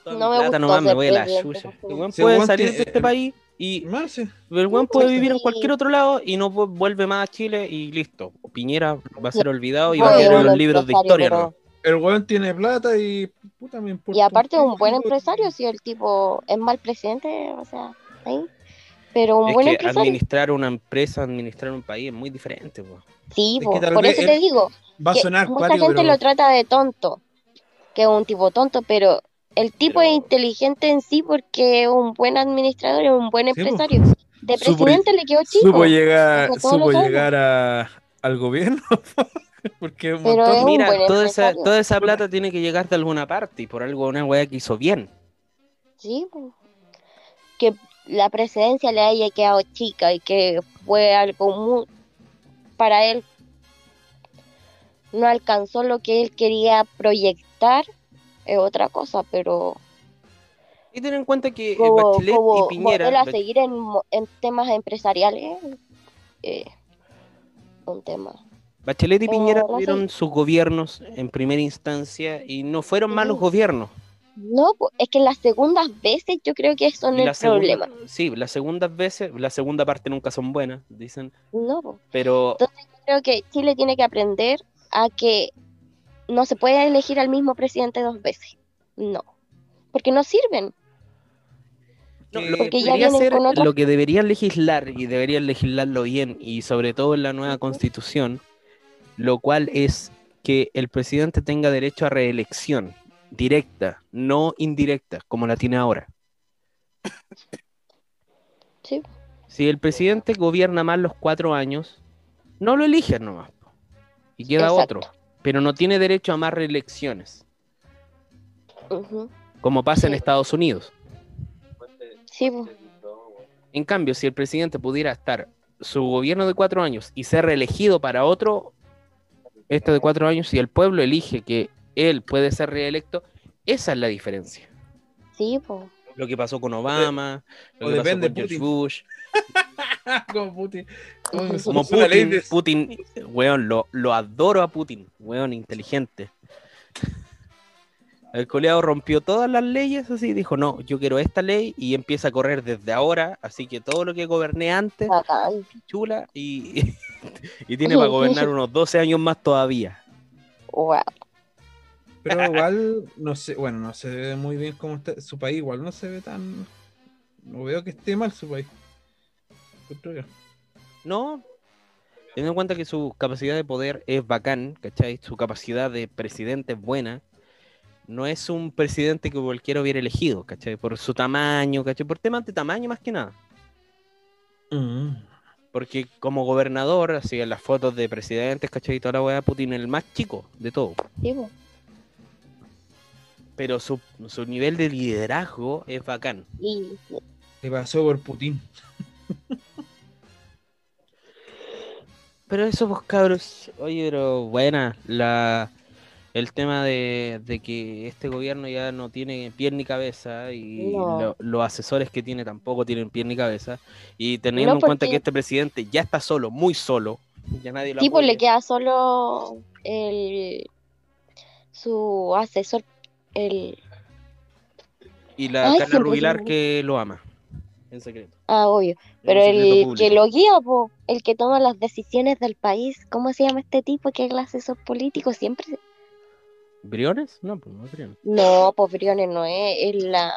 No, No me plata nomás me voy a la El weón Si puede salir de este país y Marce. el weón puede Sí. vivir en cualquier otro lado y no vu- vuelve más a Chile y listo. Piñera va a ser olvidado y va a quedar en los libros de historia. ¿no? El weón tiene plata y puta me importa. Y aparte es un buen empresario, si el tipo es mal presidente, o sea, ahí. Pero un Es buen que empresario. administrar una empresa, administrar un país es muy diferente. po. Sí, Es que por eso te digo, Va a sonar mucha cuático, gente pero lo trata de tonto, que es un tipo tonto, pero el tipo Pero- es inteligente en sí porque es un buen administrador, es un buen Sí, empresario. De Supo- presidente le quedó chico. supo llegar, supo llegar a, al gobierno. Porque un Pero montón- es un Mira, buen toda esa, toda esa plata tiene que llegar de alguna parte y por algo una weá que hizo bien. Sí, que la presidencia le haya quedado chica y que fue algo muy para él no alcanzó lo que él quería proyectar es otra cosa, pero Y ten en cuenta que como, Bachelet como y Piñera. volver a seguir en temas empresariales eh, un tema. Bachelet y Piñera sé. tuvieron sus gobiernos en primera instancia y no fueron malos Ujú. gobiernos. No, es que las segundas veces yo creo que son el segunda- problema. sí, las segundas veces, la segunda parte nunca son buenas, dicen, No, pero creo que Chile tiene que aprender a que no se puede elegir al mismo presidente dos veces. No. Porque no sirven. no, lo, que debería ser- lo que deberían legislar y deberían legislarlo bien y sobre todo en la nueva constitución, lo cual es que el presidente tenga derecho a reelección directa, no indirecta, como la tiene ahora. Sí. Si el presidente gobierna más los cuatro años, no lo eligen nomás. Y queda Exacto. otro. Pero no tiene derecho a más reelecciones, como pasa en. Estados Unidos. Sí. En cambio, si el presidente pudiera estar su gobierno de cuatro años y ser reelegido para otro, este de cuatro años, si el pueblo elige que él puede ser reelecto, esa es la diferencia. Sí, po. Lo que pasó con Obama, lo que pasó depende, con George. Bush, como Putin. Como, Putin, Putin, weón, lo, lo adoro a Putin, weón, inteligente. El coleado rompió todas las leyes así, dijo, no, yo quiero esta ley y empieza a correr desde ahora, así que todo lo que goberné antes, Bacán. chula, y, y tiene para gobernar unos 12 años más todavía. Wow. Pero igual, no sé, bueno, no se ve muy bien cómo está su país, igual no se ve tan. No veo que esté mal su país. No, teniendo en cuenta que su capacidad de poder es bacán, ¿cachai? Su capacidad de presidente es buena. No es un presidente que cualquiera hubiera elegido, ¿cachai? Por su tamaño, ¿cachai? Por temas de tamaño más que nada. Mm. Porque como gobernador, así en las fotos de presidentes, ¿cachai? Y toda la weá, Putin es el más chico de todo. Sí. Pero su, su nivel de liderazgo es bacán. Le pasó por Putin. Pero eso, pues cabros, oye, pero buena, la, el tema de, de que este gobierno ya no tiene pie ni cabeza y No. lo- los asesores que tiene tampoco tienen pie ni cabeza. Y teniendo No, en cuenta que este presidente ya está solo, muy solo, ya nadie lo tipo le apoya. queda solo el su asesor el Y la Ay, Carla Rubilar me- que lo ama, en secreto. ah obvio pero el público. que lo guía po, el que toma las decisiones del país cómo se llama este tipo que es el asesor político siempre ¿Briones? No, pues no es Briones. no pues Briones no es es la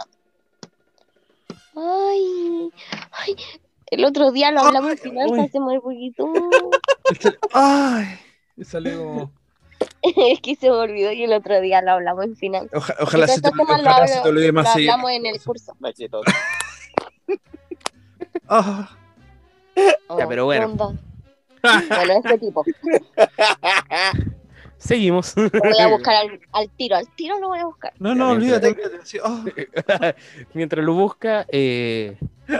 ay ay el otro día lo hablamos en finanzas uy. se me olvidó ¡Ay! Me salió es que se me olvidó y el otro día lo hablamos en finanzas Oja- ojalá se te, temas lo ojalá hablo- se te olvide lo más seguido. hablamos en el curso. Ah. Oh, Ya, pero bueno. bueno ese tipo Seguimos. Lo voy a buscar al, al tiro, al tiro lo voy a buscar. No, no, olvídate. oh. Mientras lo busca, eh,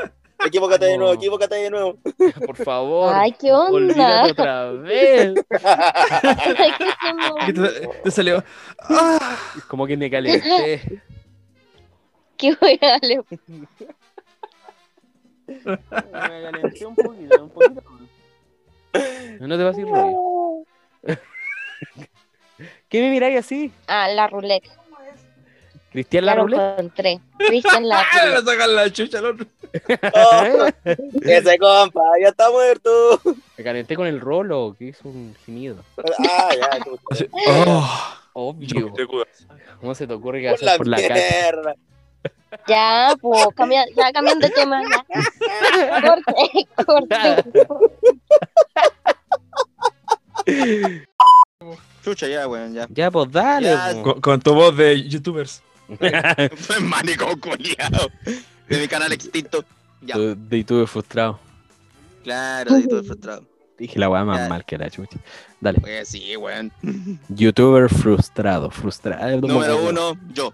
Equivócate de nuevo, equivócate de nuevo. por favor, Ay, qué onda. olvídate otra vez. Ay, qué se me- ¿Qué te, te salió? Ah. Como que me calenté. qué wea le- Me calenté un poquito, un poquito. No te va a decir rollo. ¿Qué me miráis así? Ah, la ruleta. ¿Cristian la lo ruleta? encontré. Cristian la Ah, le ruleta. sacan la chucha al otro. Oh, ese compa, ya está muerto. Me calenté con el rolo, que es un gemido. Ah, ya, tú. Oh. Obvio. ¿Cómo se te ocurre que Por hacer la por la calle? mierda. Ya, pues, cambia, ya cambiando de tema. Ya. Corte, corte. Chucha, ya, weón, ya. Ya, pues dale. Ya, po. Con, con tu voz de youtubers. Fue maricón culiao. De mi canal extinto. Ya. Tu- De YouTube frustrado. Claro, de todo frustrado. Dije la weá más Ya. mal que la chucha. Dale. Pues sí, weón. Youtuber frustrado. Frustrado. Número uno, yo.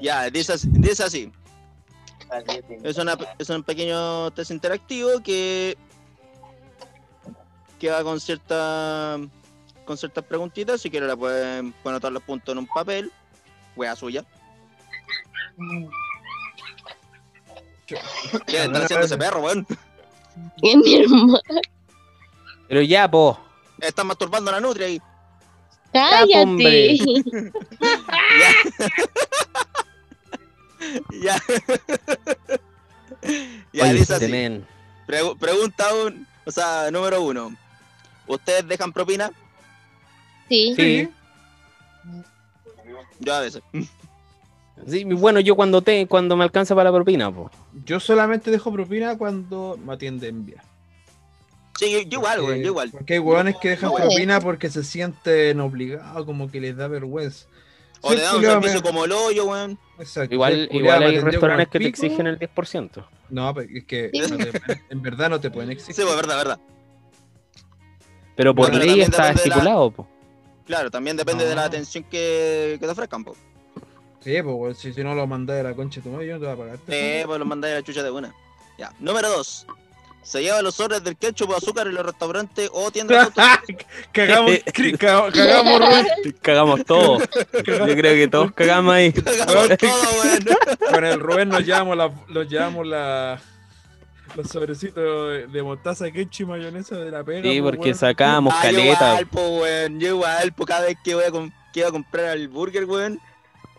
Ya, dice así. Dice así. Es, una, es un pequeño test interactivo que, que va con cierta con ciertas preguntitas. Si quiere la pueden, pueden anotar los puntos en un papel. Wea suya. ¿Qué están haciendo ese perro, weón? Es mi hermano. Pero ya, po. Están masturbando a la nutria ahí. Cállate. Ya. ya, Oye, dice este así. Pregu- pregunta un, o sea, número uno. ¿Ustedes dejan propina? Sí. Sí. Yo a veces. Sí, bueno, yo cuando te, cuando me alcanza para la propina, po. Yo solamente dejo propina cuando me atienden bien. Sí, yo, yo igual, güey, yo igual. Porque hay hueones que dejan No, güey. propina porque se sienten obligados, como que les da vergüenza. O Sí, te dan un servicio como el hoyo, weón. Exacto. Igual, igual hay restaurantes que te exigen el 10%. No, pero es que Sí. no te- en verdad no te pueden exigir. Sí, pues, verdad, verdad. Pero por Pero ley está de la- estipulado, po. Claro, también depende de la No. atención que, que te ofrezcan, po. Sí, pues si, si no lo mandas de la concha de tu madre, yo no te voy a pagar. Sí, pues lo mandáis a la chucha de una. Ya. Número dos. Se lleva los sobres del ketchup o azúcar en los restaurantes o tiendas de cagamos, cagamos, Rubén. Cagamos todos. Yo creo que todos cagamos ahí. Cagamos todo. Con el Rubén nos llevamos la, nos llevamos la, los sobrecitos de, de mostaza, ketchup y mayonesa de la pega. Sí, pues, porque weón. sacábamos Ah, yo caleta. igual, po, weón. Yo igual, po, cada vez que voy a, com- que iba a comprar al burger, weón,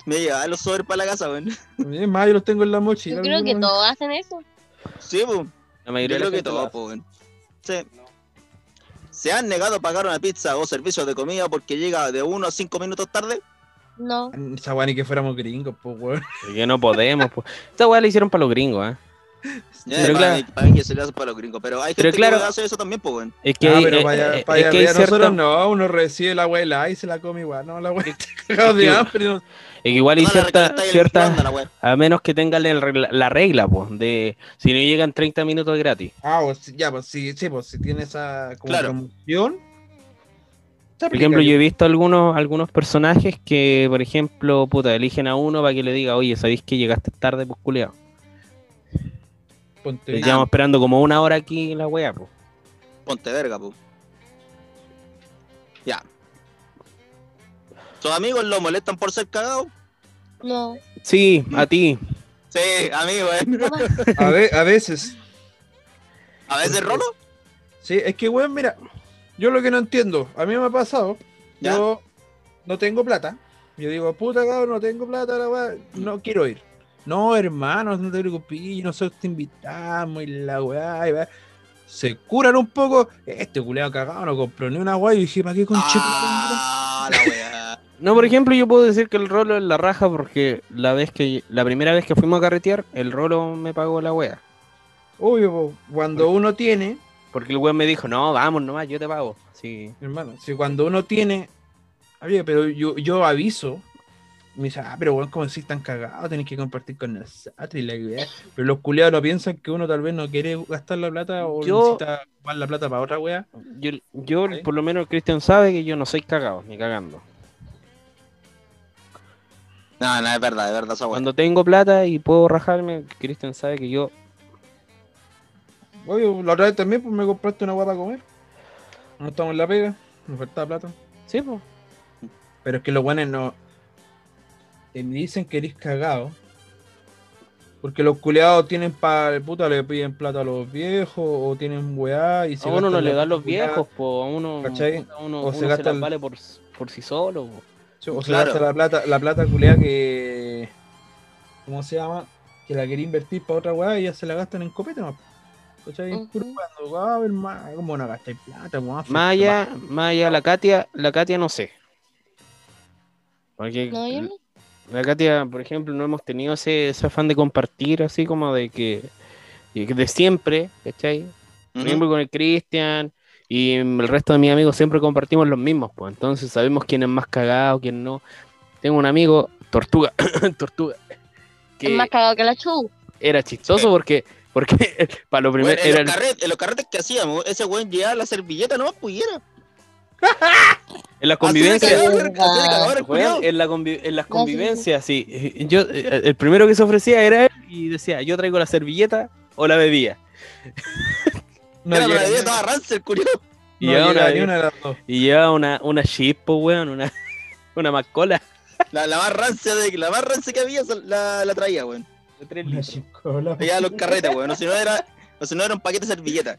me llevaba los sobres para la casa, weón. Es más, yo los tengo en la mochila. Yo creo que weón. todos hacen eso. Sí, po. La mayoría Yo creo que gente lo todo, hace. po, weón. Sí. ¿Se han negado a pagar una pizza o servicios de comida porque llega de uno a cinco minutos tarde? No. Esa weá ni que fuéramos gringos, pues, weón. Que no podemos, po. Esta weá la hicieron para los gringos, ¿eh? Pero para, claro. mí, para que se le hace para los gringos, pero hay Pero gente claro. que hace eso también, pues, weón. Es que Ah, hay, pero eh, vaya, eh, vaya, es que hay vaya, nosotros cierta- no, uno recibe la abuela y se la come igual, no, la weá está de hambre. no. es que igual hay No la cierta, cierta, la a menos que tengan el regla- la regla, pues, de si no llegan 30 minutos gratis. Ah, pues ya, pues sí, sí, pues si tiene esa como Claro. promoción. Por ejemplo, yo he visto algunos, algunos personajes que, por ejemplo, puta, eligen a uno para que le diga, oye, ¿sabéis que llegaste tarde, pues culiao? Ponte- esperando como una hora aquí en la wea, pues. Ponte verga, pues. Ya. ¿Sus amigos lo molestan por ser cagados? No. Sí, a ti. Sí, a mí, weón. a, ve- a veces. A veces rolo. Sí, es que, weón, mira, yo lo que no entiendo, a mí me ha pasado, Ya. yo no tengo plata. Yo digo, puta cabrón, no tengo plata, la weá, no quiero ir. No, hermano, no te preocupes, nosotros te invitamos y la weá, y va. Se curan un poco, este culeado cagado no compró ni una weá, y dije, ¿para qué conche? Ah, la weá. No, por ejemplo, yo puedo decir que el rolo es la raja porque la vez que la primera vez que fuimos a carretear, el rolo me pagó la wea. Obvio, po, cuando uno tiene, Porque el weón me dijo, no, vamos nomás, yo te pago. Sí. hermano, si cuando uno tiene, oye, pero yo, yo aviso, me dice, ah, pero bueno, como si están cagados, tenés que compartir con nosotros y la weá. Pero los culiados no piensan que uno tal vez no quiere gastar la plata o Yo- necesita ocupar la plata para otra wea. Yo, yo ¿Sí? por lo menos Cristian sabe que yo no soy cagado, ni cagando. No, no, es verdad, es verdad esa weá. Cuando tengo plata y puedo rajarme, Cristian sabe que yo Oye, la otra vez también pues, me compraste una wea para comer. No estamos en la pega, me faltaba plata. Sí, pues. Pero es que los buenos no. Eh, dicen que eres cagado. Porque los culeados tienen para puta, le piden plata a los viejos o tienen weá y se A uno no le dan los viejos, po. A uno, ¿Cachai? uno, O uno se se, gasta las el- vale por, por sí solo, po. sí, O se Claro. gasta la plata, la plata culeada que. ¿Cómo se llama? Que la quería invertir para otra weá y ya se la gastan en copete, ¿no? ¿Cachai? Ujú. Puro cuando, a ver, más, ¿cómo no gastáis plata? más allá, la Katia, la Katia no sé. Porque No, yo no. La Katia, por ejemplo, no hemos tenido ese, ese afán de compartir, así como de que de siempre, ¿cachai? Por Ujú. ejemplo, con el Cristian y el resto de mis amigos siempre compartimos los mismos, pues entonces sabemos quién es más cagado, quién no. Tengo un amigo, Tortuga, Tortuga, Es que más cagado que la show. era chistoso porque, porque para lo primero Bueno, en, era los el- carretes, en los carretes que hacíamos, ese weón llevaba la servilleta nomás pudiera. En la Así de convivencia. cagador, Verdad. así de cagador el Weón, culiao. en, la convi- en las convivencias, sí. Yo, eh, el primero que se ofrecía era él y decía, yo traigo la servilleta o la bebida. No Era la bebida toda rancia el culiao. Y no llevaba una, una de las dos. y llevaba una, una chispo, weón, una, una mascola La, la más rancia de la más rancia que había la, la traía, weón. de tres litros. los carretes, weón. O si no era, o si no era un paquete de servilleta.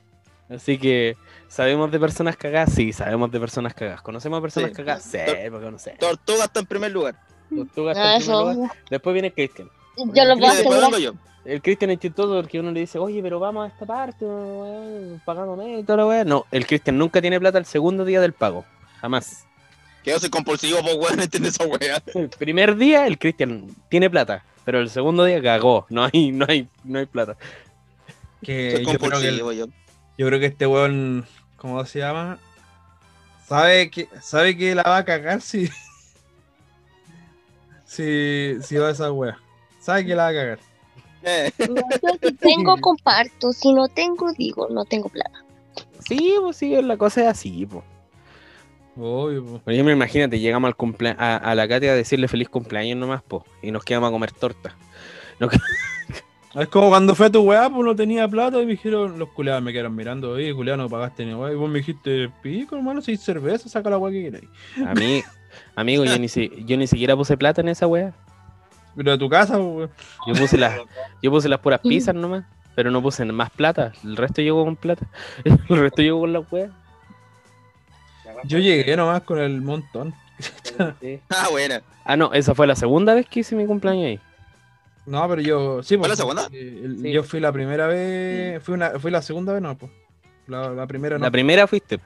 Así que, ¿sabemos de personas cagadas? Sí, sabemos de personas cagadas. ¿Conocemos a personas Sí. cagadas? Sí, Tor- porque no sé. Tortuga está en primer lugar. Tortuga está Ah, en primer lugar. Después viene Cristian. Yo lo puedo yo. El Cristian es chistoso porque uno le dice, oye, pero vamos a esta parte, weón, pagándome y toda la weá. No, el Cristian nunca tiene plata el segundo día del pago. Jamás. Que yo soy compulsivo, pues weón, entiende esa weá. El primer día el Cristian tiene plata, pero el segundo día cagó. No hay, no hay, no hay plata. Que Soy yo creo que, compulsivo, yo. Yo creo que este weón, ¿cómo se llama? Sabe que, sabe que la va a cagar si. si, si va a esa wea. Sabe que la va a cagar. Eh, No, yo si tengo, comparto. Si no tengo, digo, no tengo plata. Sí, pues sí, la cosa es así, pues. Obvio, po. Por ejemplo, imagínate, llegamos al cumplea- a, a la Katia a decirle feliz cumpleaños nomás, pues, y nos quedamos a comer torta. Es como cuando fue a tu weá, pues no tenía plata y me dijeron, los culeados me quedaron mirando, oye, culeado, no pagaste ni weá. Y vos me dijiste, pico, hermano, si cerveza, saca la weá que queráis. A mí, amigo, yo ni, si- yo ni siquiera puse plata en esa wea. Pero a tu casa, pues, weón. Yo puse las, yo puse las puras pizzas nomás, pero no puse más plata. El resto llegó con plata. El resto llegó con la wea. Yo llegué nomás con el montón. Ah, buena. Ah, no, esa fue la segunda vez que hice mi cumpleaños ahí. No, pero yo. Sí, ¿Fue pues, la segunda? eh, el- Sí. Yo fui la primera vez. Fui, una, fui la segunda vez, no, pues. La, la primera no. La primera fuiste.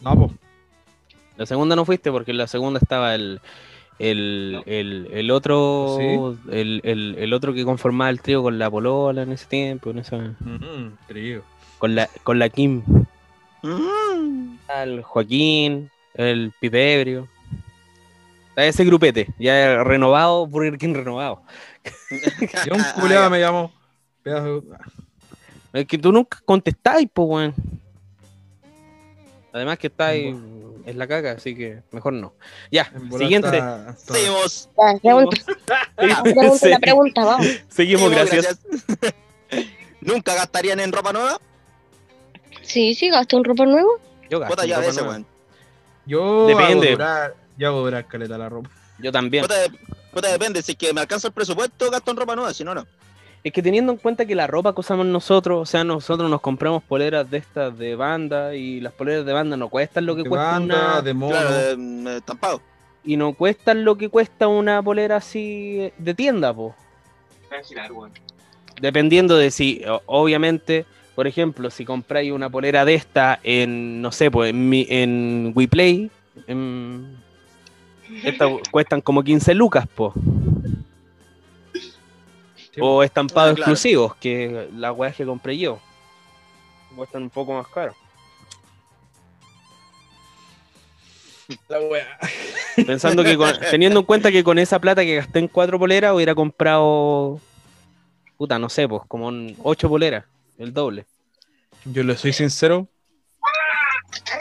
no, pues. La segunda no fuiste porque en la segunda estaba el, el, el, el otro el, el, el otro que conformaba el trío con la polola en ese tiempo, en esa, Mm, trío. con la con la Kim, Mm. el Joaquín, el Pipe Ebrio. A ese grupete, ya renovado, Burger King renovado. Y un culeado me llamó. Es que tú nunca contestáis, pues, weón. Además que estáis en la caca, así que mejor no. Ya, siguiente. está- está- Seguimos. Ya, pregunta, pregunta la vamos. Seguimos, Seguimos, gracias. gracias. ¿Nunca gastarían en ropa nueva? Sí, sí, ropa. Yo gasto en ropa nueva. weón. Yo Depende. hago durar, yo hago durar caleta la ropa. Yo también. Puta, puta, depende. Si es que me alcanza el presupuesto, gasto en ropa nueva. Si no, no. Es que teniendo en cuenta que la ropa que usamos nosotros, o sea, nosotros nos compramos poleras de estas de banda y las poleras de banda no cuestan lo que de cuesta banda, una de mono. Claro, eh, mm, estampado. y no cuestan lo que cuesta una polera así de tienda, po. Dependiendo de si, obviamente, por ejemplo, si compráis una polera de esta en, no sé, pues en, mi- en WePlay, en- estas cuestan como 15 lucas, po. Sí, O estampados Ah, claro. exclusivos, que las weas que compré yo. Cuestan un poco más caro. La wea. Pensando que con- teniendo en cuenta que con esa plata que gasté en cuatro poleras hubiera comprado puta, no sé, pues como en ocho poleras, el doble. Yo le soy sincero.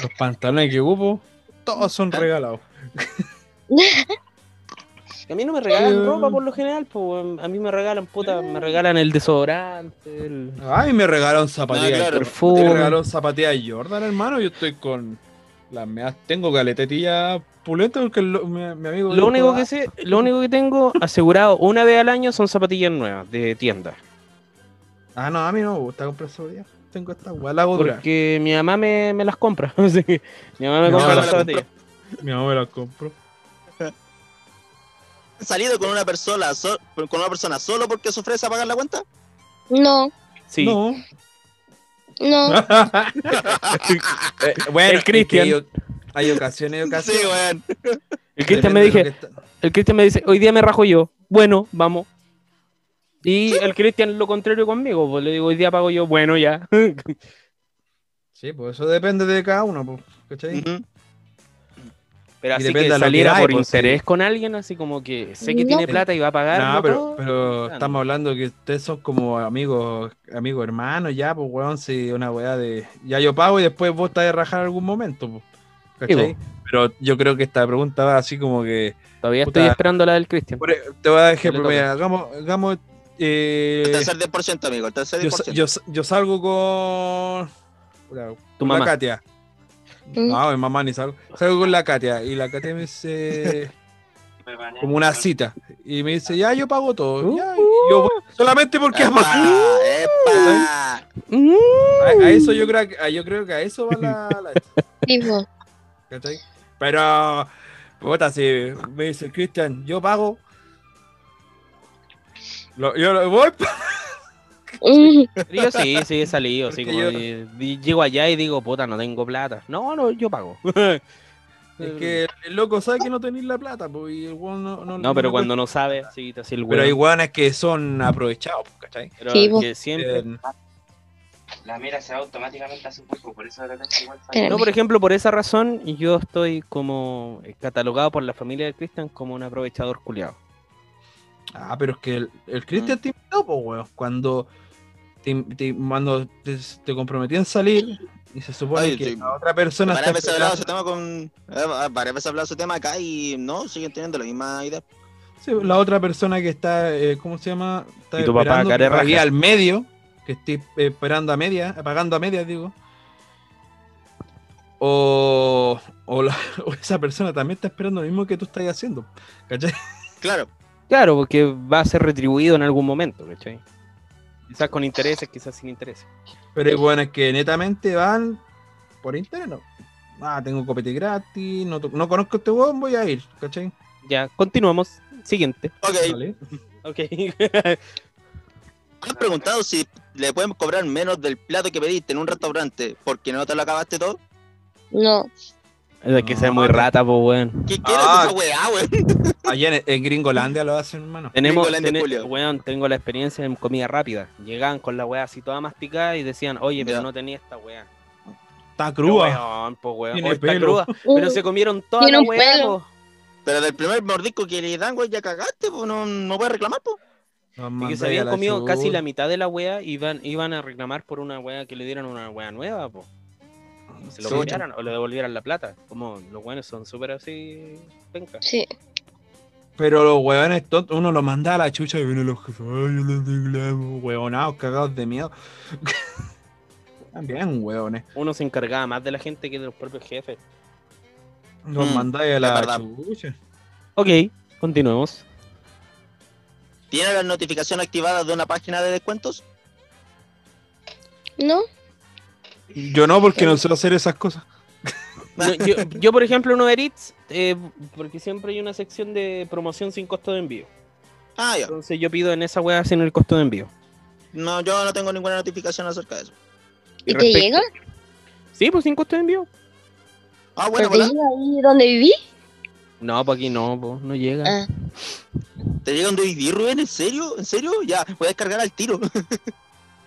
Los pantalones que ocupo, todos son regalados. A mí no me regalan Eh. ropa por lo general, pues a mí me regalan puta, me regalan el desodorante, el Ay, me regalaron zapatillas. Ah, claro. Me regalaron zapatillas Jordan, hermano. Yo estoy con las meas. Tengo galetetilla pulenta porque lo- mi, mi amigo. Lo único "Ah, que sé, lo único que tengo asegurado una vez al año son zapatillas nuevas de tienda. Ah, no, a mí no me gusta comprar zapatillas. Tengo esta weá, la. Porque mi mamá me, me las compra. Mi mamá me No, compra las la zapatillas. Mi mamá me las compró. ¿Han salido con una persona so- con una persona solo porque se ofrece a pagar la cuenta? No, Sí. No. no. Eh, bueno, El es que Cristian. Hay, hay ocasiones y Sí, ocasiones. weón. El Cristian me dije, está- el Cristian me dice, hoy día me rajo yo. Bueno, vamos. Y el Cristian lo contrario conmigo, pues le digo, hoy día pago yo, bueno ya. Sí, pues eso depende de cada uno, pues, ¿cachai? Ujú. Pero así depende que que saliera hay, por pues, interés sí. con alguien, así como que sé que No. tiene plata y va a pagar. No, pero, Ah, estamos hablando que ustedes son como amigos, amigos hermanos, ya, pues, weón, si una weá de. Ya yo pago y después vos estás de rajar en algún momento, pues. ¿Cachai? Sí, Pero yo creo que esta pregunta va así como que. Todavía puta. estoy esperando la del Cristian. e, te voy a dar ejemplo, mira, hagamos. hagamos eh, El tercer 10%, amigo. El tercer yo, 10%. yo, yo salgo con. Tu con la mamá. Katia. Mm. No, mi mamá ni salgo. Salgo con la Katia y la Katia me dice. como una cita. Y me dice, ya yo pago todo. Ya, y yo voy solamente porque ama. ¡Epa! ¡Epa! A, a eso yo creo que a, yo creo que a eso va la. Pero puta, si me dice Cristian, yo pago. Lo- yo lo- voy. Yo sí, sí he salido, así como yo- llego allá y digo, puta, no tengo plata. No, no, yo pago. Es que el loco sabe que no tenéis la plata, pues, y el weón no, no, No, pero cuando no sabe, sí, te hace el cuesta. Pero hay weón. weones que son aprovechados, pues, ¿cachai? Pero Sí, po. que siempre. Eh, La mira se va automáticamente a su cuerpo, por eso de repente igual. Espérame. No, por ejemplo, por esa razón, yo estoy como catalogado por la familia de Cristian como un aprovechador culiado. Ah, pero es que el, el Cristian te invitó, pues, weón. Cuando te, te- cuando te, te comprometí en salir, y se supone Ay, que sí. la otra persona Varias veces hablado de ese tema con. eh, Varias veces he hablado ese tema acá y no, siguen teniendo la misma idea. Sí, la otra persona que está, eh, ¿cómo se llama? Está Y tu papá, esperando que pagué al medio, que estoy eh, esperando a media, pagando a media, digo. O, o, la- o esa persona también está esperando lo mismo que tú estás haciendo. ¿Cachai? Claro. Claro, porque va a ser retribuido en algún momento, ¿cachai? Quizás con intereses, quizás sin intereses. Pero hay buenas que netamente van por interés, ¿no? Ah, tengo copete gratis, no, conozco este huevón, voy a ir, ¿cachai? Ya, continuamos. Siguiente. Ok. Vale. Ok. ¿Me han preguntado si le pueden cobrar menos del plato que pediste en un restaurante porque no te lo acabaste todo? No. Es que sea muy No, rata, pues, weón. ¿Qué quieres Ah. de esa weá, weón? Allá en, en Gringolandia lo hacen, hermano. Tenemos, Julio. weón, tengo la experiencia en comida rápida. Llegaban con la weá así toda masticada y decían, oye, pero Ya. no tenía esta weá. Está crúa. Weón, pues, weón. Tiene oh, está cruda, pero se comieron toda Tiene la weá, po. Pero del primer mordisco que le dan, güey, ya cagaste, pues no, no puedes reclamar, pues. Y que se a habían comido casi la mitad de la wea y iban, iban a reclamar por una wea que le dieran una wea nueva, po. Se lo cambiaran o le devolvieran la plata. Como los weones son súper así. Venga. Sí. Pero los huevones tontos, uno los manda a la chucha y vienen los jefes. Ay, yo los reclamo. Huevonados, cagados de miedo. También, huevones. Uno se encargaba más de la gente que de los propios jefes. Los Mm, mandáis a la verdad. chucha. Ok, continuemos. ¿Tiene la notificación activada de una página de descuentos? ¿No? Yo no, porque no sé hacer esas cosas. No, yo, yo, por ejemplo, en Uber Eats, eh, porque siempre hay una sección de promoción sin costo de envío. Ah, ya. Entonces yo pido en esa wea sin el costo de envío. No, yo no tengo ninguna notificación acerca de eso. Y ¿Y te respecto- llega? Sí, pues sin costo de envío. Ah, bueno, ¿Pero te llega ahí donde viví? No, pues aquí no, pues, no llega. Ah. ¿Te llega un DVD, Rubén? ¿En serio? ¿En serio? Ya, voy a descargar al tiro.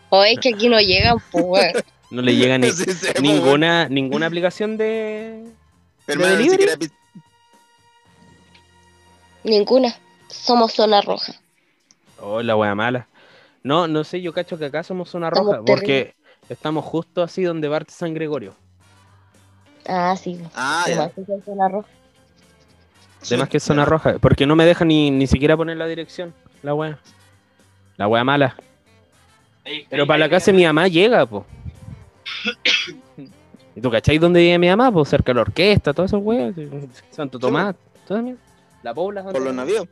O es que aquí no llegan, pues. No le llega ni, Sí, sí, pues, ninguna, ninguna aplicación de, bueno. Hermano, ni delivery? siquiera Ninguna. Somos zona roja. Oh, la wea mala. No, no sé, yo cacho que acá somos zona Estamos roja, porque Estamos justo así donde parte San Gregorio. Ah, sí. Ah, ya. así que es zona roja. Además que es zona roja. Porque no me deja ni, ni siquiera poner la dirección. La wea. La wea mala. Pero para la casa de mi mamá llega, po. ¿Y tú cacháis dónde vive mi mamá? Pues cerca de la orquesta, todas esas weas. Santo Tomás, toda esa mierda. La Pobla. Por los navíos.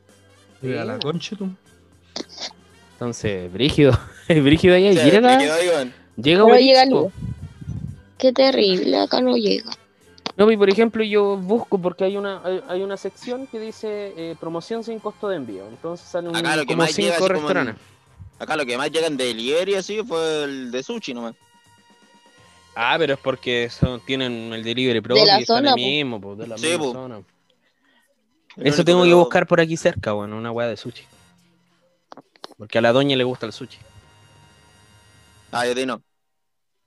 Y a la concha tú. Entonces, brígido. brígido ahí. Sí, llega, llega Pero llega luego. Qué terrible, acá no llega. No, y por ejemplo, yo busco porque hay una hay, hay una sección que dice eh, promoción sin costo de envío. Entonces salen Acá lo que como más llega, cinco como en- restaurantes. Acá lo que más llegan de delivery así fue el de sushi nomás. Ah, pero es porque son, tienen el delivery propio la y están zona, ahí mismo, po, de la Sí, misma po. zona. El Eso tengo que buscar por aquí cerca, bueno, una weá de sushi. Porque a la doña le gusta el sushi. Ah, yo te no.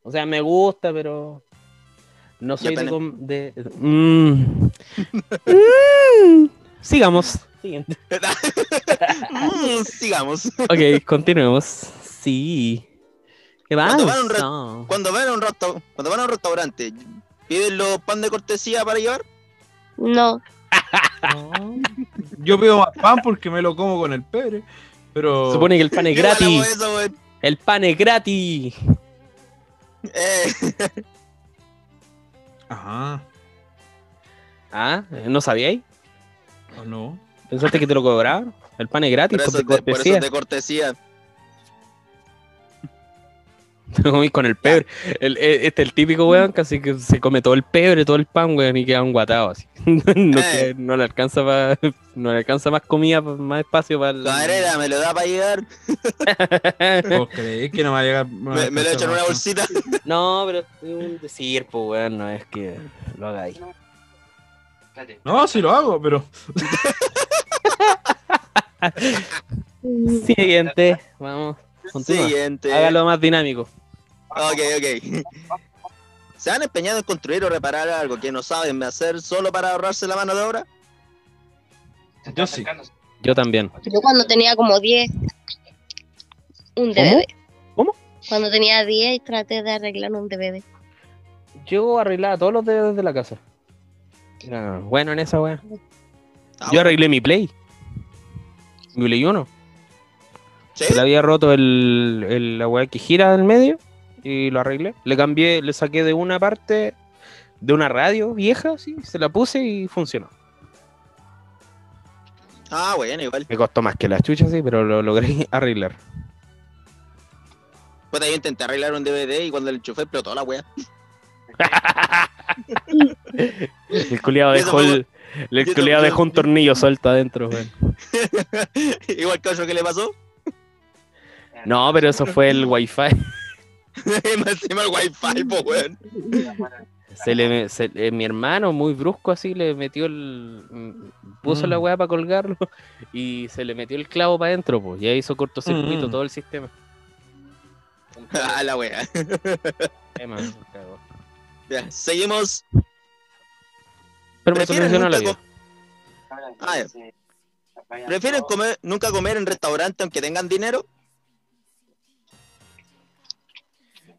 O sea, me gusta, pero no soy de, com- de- Mm. Mm. Sigamos. Siguiente. Mm, sigamos. Ok, continuemos. Sí. ¿Qué Cuando van a un pasa? Cuando van a un resta- cuando van a un restaurante, ¿piden los pan de cortesía para llevar? No, Yo pido más pan porque me lo como con el pebre. Pero. Supone que el pan es gratis. eso. El pan es gratis. Eh, Ajá. Ah, ¿no sabíais? ¿O no? ¿Pensaste que te lo cobraban? El pan es gratis, por, eso por de, por eso es de cortesía. Te lo comí con el pebre. El, el- este el típico weón, casi que se come todo el pebre, todo el pan, weón, y queda un guatado así. no, Eh. que- no le alcanza pa- no le alcanza más comida, pa- más espacio para el. Camarera, ¿me lo da para llegar? ¿Vos creéis que no va a llegar? no Me, me lo echan en una bolsita. no, pero es un decir, pues weón, no es que lo hagáis. Espérate. No, sí lo hago, pero. Siguiente, vamos. Continúa. Siguiente. Hágalo más dinámico. Ok, ok. ¿Se han empeñado en construir o reparar algo que no saben hacer solo para ahorrarse la mano de obra? Yo sí. Yo también. yo cuando tenía como 10, un DVD. ¿Cómo? Cuando tenía 10 traté de arreglar un DVD. Yo arreglaba todos los dedos de la casa. Era bueno en esa weá. Ah, Yo arreglé mi Play. Mi Play 1. ¿Sí? Se le había roto el, el- la weá que gira en medio y lo arreglé. Le cambié, le saqué de una parte de una radio vieja, sí, se la puse y funcionó. Ah, bueno, igual. Me costó más que la chucha, sí, pero lo logré arreglar. Pues yo intenté arreglar un DVD y cuando el enchufé explotó la wea. El culiado dejó el, el culiado dejó un tornillo suelto adentro, weón. igual que otro que le pasó. No, pero eso fue el wifi. Más encima el wifi, po, weón. Se le, se- eh, mi hermano, muy brusco así, le metió el. mm, puso Mm. la weá para colgarlo y se le metió el clavo para adentro, pues. Ya hizo cortocircuito Mm. todo el sistema. Ah, la. Ya, seguimos. Pero me ¿Prefieren solucionó la vida. Ah. ¿Prefieren comer, nunca comer en restaurante aunque tengan dinero?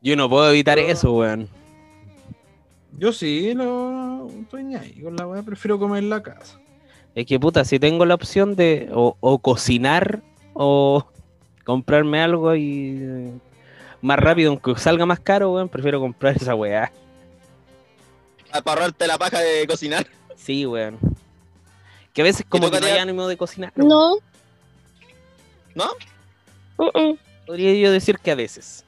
Yo no puedo evitar eso, weón. Yo sí, lo. Estoy ahí con la weá, prefiero comer en la casa. Es que puta, si tengo la opción de o, o cocinar o comprarme algo y eh, más rápido, aunque salga más caro, weón, prefiero comprar esa weá. Para ahorrarte la paja de cocinar. Sí, weón. Que a veces como que no hay ánimo de cocinar. No. ¿No? Mm-mm. Podría yo decir que a veces.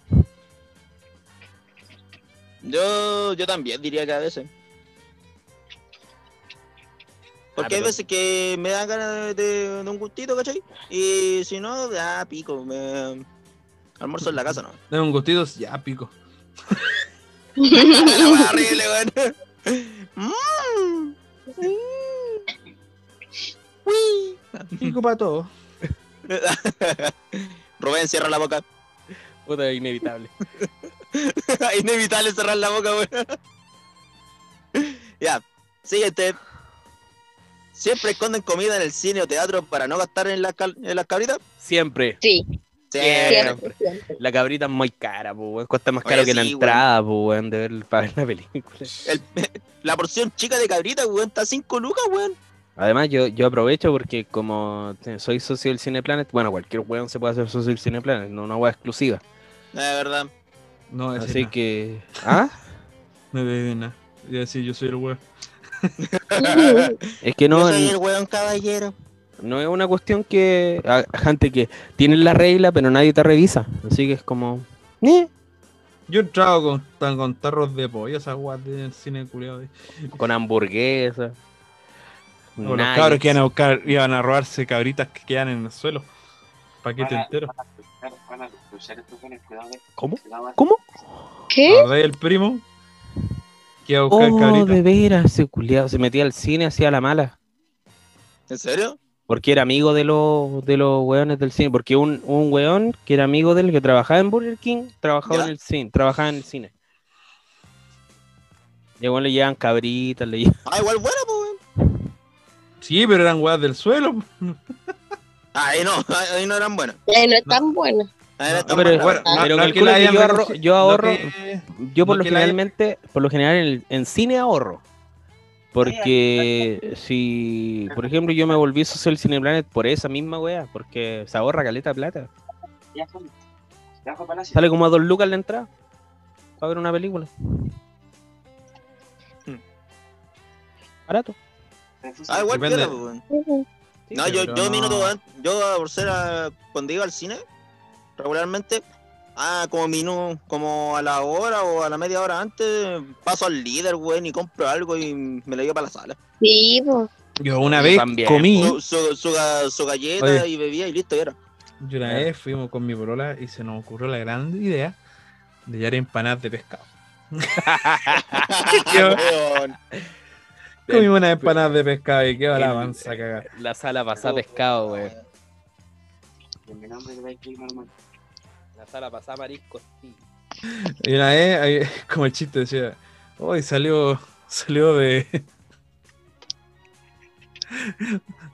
Yo, yo también diría que a veces. Porque Ah, hay veces que me dan ganas de, de un gustito, ¿cachai? Y si no, ya pico, me almuerzo en la casa, ¿no? Dame un gustito, ya pico. horrible, weón. Mm. Uy. Pico para todo. Rubén, cierra la boca. Puta, inevitable. Inevitable cerrar la boca, weón. ya, siguiente. Siempre esconden comida en el cine o teatro para no gastar en las, cal- en las cabritas. Siempre. Sí. Siempre. Siempre. La cabrita es muy cara, pues, weón. Cuesta más Oye, caro que la entrada, pues, weón, de ver, para ver la película. El- la porción chica de cabrita, weón, está a 5 lucas, weón. Además, yo, yo aprovecho porque como soy socio del Cineplanet, bueno, cualquier weón se puede hacer socio del Cineplanet, no una weá exclusiva. De verdad. No, ese Así no. que... ¿Ah? No bebe nada. Y así, yo soy el weón. Es que Yo no, soy el weón caballero. no es una cuestión que... a- gente que tiene la regla, pero nadie te revisa. Así que es como... ¿eh? Yo entraba con, tan- con tarros de pollo, esas guas del cine culiado. Con hamburguesa. O los nuggets. cabros que iban a buscar, iban a robarse cabritas que quedan en el suelo. Paquete Van a- entero. Van a cruzar- cuidado. ¿Cómo? ¿Cómo? ¿Qué? ¿Acordáis el primo? Que iba a buscar Oh, de veras, ese culiado se metía al cine, hacía la mala. ¿En serio? Porque era amigo de los de los weones del cine. Porque un, un weón que era amigo del que trabajaba en Burger King, trabajaba ¿Ya? en el cine, trabajaba en el cine. Y igual le llevan cabritas, le llevan. Ah, igual bueno, pues, weón. Sí, pero eran weas del suelo. Ahí no, ahí no eran buenas. Eh, no es tan bueno. Ahí eran No, pero-. Ah, pero no calcula la que yo ahorro- yo ahorro- que- Yo por lo que generalmente, por lo general en, en cine ahorro. Porque si, por ejemplo, yo me volví socio del Cineplanet por esa misma wea, porque se ahorra caleta de plata. Ya. Ya. Sale como a dos lucas la entrada. Para ver una película. Hmm. Barato. Ah, igual weón. Sí, No, yo, yo no. minuto an- yo por ser a- cuando iba al cine, regularmente, ah, como minu, como a la hora o a la media hora antes, paso al líder, weón, y compro algo y me lo llevo para la sala. Sí, po. Yo una vez también. comí. Su, su, su ga- su galleta Oye. y bebía y listo, y era. Yo una vez fuimos con mi polola y se nos ocurrió la gran idea de llevar empanadas de pescado. Yo- Weón. Comimos unas empanadas de pescado y quedó la mansa cagada. La sala pasada pescado, wey. Va a escribir normal. La sala pasada marisco, sí. Y una vez, como el chiste decía, hoy salió, salió de.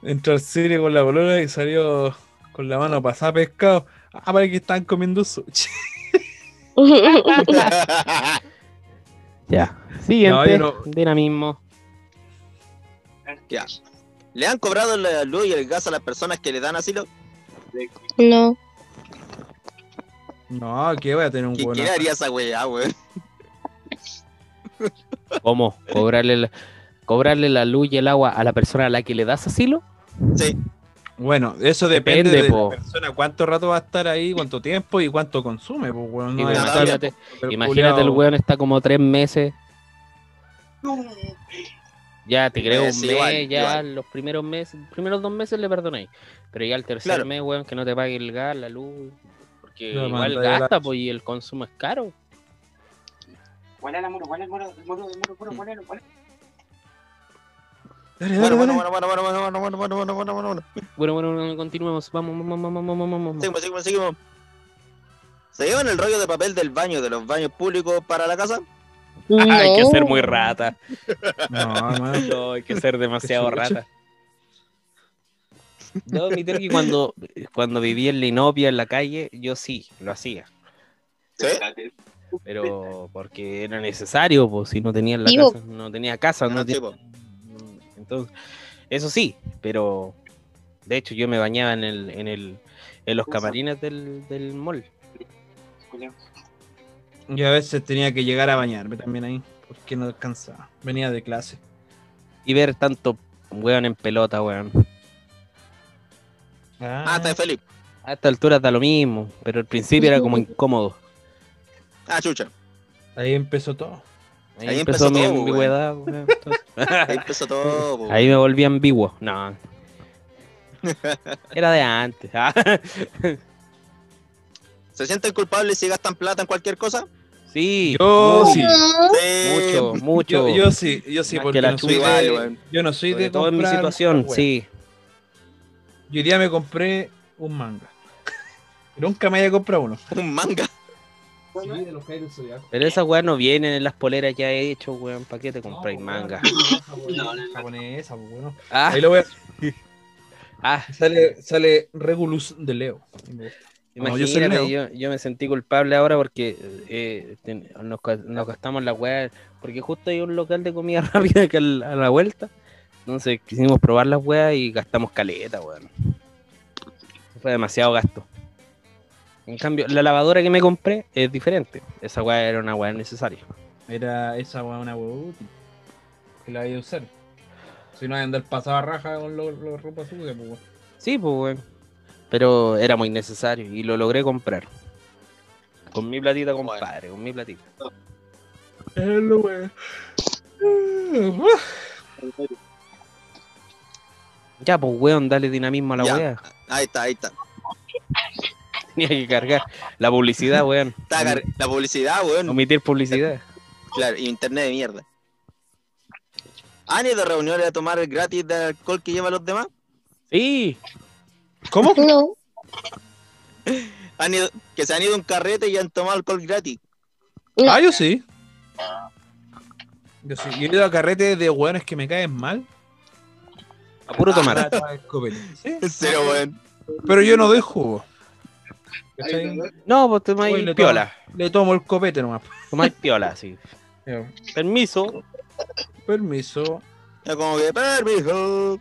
Entró al cine con la polola y salió con la mano pasada pescado. Ah, para que estaban comiendo sushi. Ya. Siguiente. No, yo Dinamismo. Ya. ¿Le han cobrado la luz y el gas a las personas que le dan asilo? No. No, que voy a tener un ¿Qué, qué haría esa weá, weón? ¿Cómo? ¿Cobrarle la, ¿Cobrarle la luz y el agua a la persona a la que le das asilo? Sí. Bueno, eso depende, Depende, de po. la persona, cuánto rato va a estar ahí, cuánto tiempo y cuánto consume. Pues, bueno, Sí, no imagínate, imagínate el weón está como tres meses. Ya te creo un mes, igual, ya igual. los primeros meses, los primeros dos meses le perdonáis. Pero ya el tercer Claro. mes, weón, que no te pague el gas, la luz. Porque igual la- gasta, pues, y el consumo es caro. Huele la muro, el muro, el muro, muro, el muro, huele, huele. Dale, dale, Bueno, dale. bueno, bueno, bueno, bueno, bueno, bueno, bueno, bueno, bueno, bueno, bueno. Bueno, bueno, bueno, continuemos. Vamos, vamos, vamos, vamos, vamos, vamos. Seguimos, seguimos, seguimos. ¿Se llevan el rollo de papel del baño de los baños públicos para la casa? Hay que No. ser muy rata. No, hermano. No, hay que ser demasiado rata. Debo admitir que cuando, cuando vivía en Linopia, en la calle, yo sí, lo hacía. ¿Sí? Pero porque era necesario, pues si no tenía en la casa, no tenía casa, no Ah, tenía- entonces, eso sí, pero de hecho yo me bañaba en el, en el, en los camarines del, del mall. Yo a veces tenía que llegar a bañarme también ahí, porque no alcanzaba. Venía de clase. Y ver tanto weón en pelota, weón. Ah, está feliz. A esta altura da lo mismo, pero al principio era como incómodo. Ah, chucha. Ahí empezó todo. Ahí, Ahí empezó, empezó mi todo, ambigüedad, weón, entonces. Ahí empezó todo. po. Ahí me volví ambiguo. No. Era de antes. ah. ¿Se sienten culpables si gastan plata en cualquier cosa? Sí. Yo sí. Mucho, mucho. Yo, yo sí, yo sí, Más porque no soy chucha. de, yo no soy Sobre de todo en mi situación, sí. Yo hoy día me compré un manga. Nunca me haya comprado uno. Un manga. Sí, de los Kairos Zodiaco. Pero esas weas no vienen en las poleras ya hechas, weón. ¿Para qué te compráis manga? No, no, no. Japonesa, pues, bueno. Ah, Ahí lo voy a... ah, Sale, sale Regulus de Leo. No, yo soy Imagínate, yo, yo me sentí culpable ahora porque eh, ten- nos, gastamos la weá. Porque justo hay un local de comida rápida que al- a la vuelta. Entonces quisimos probar las weas y gastamos caleta, weón. Fue demasiado gasto. En cambio, la lavadora que me compré es diferente. Esa weá era una weá necesaria. Era esa weá una weá útil. Que la voy a usar. Si no, hay andar pasada raja con los ropas sucias, pues. weón. Sí, pues weón. Pero era muy necesario y lo logré comprar. Con mi platita, compadre, con mi platita. Hello, weón. Ya, pues weón, dale dinamismo a la Ya. weá. Ahí está, ahí está. Tenía que cargar la publicidad, weón. La publicidad, weón. Omitir publicidad. Claro, y internet de mierda. ¿Han ido a reuniones a tomar gratis de alcohol que llevan los demás? Sí, ¿Cómo? No. ¿Han ido, que se han ido a un carrete y han tomado alcohol gratis. Ah, yo sí. Yo sí. Yo he ido a carretes de weones que me caen mal. A puro tomar. escopeta. Sí. En serio, weón. Pero yo no doy jugo. ¿Cachai? No, pues tomáis Voy, le piola. Le tomo el copete nomás. Tomáis piola, sí. Permiso. Permiso. Ya como que, permiso.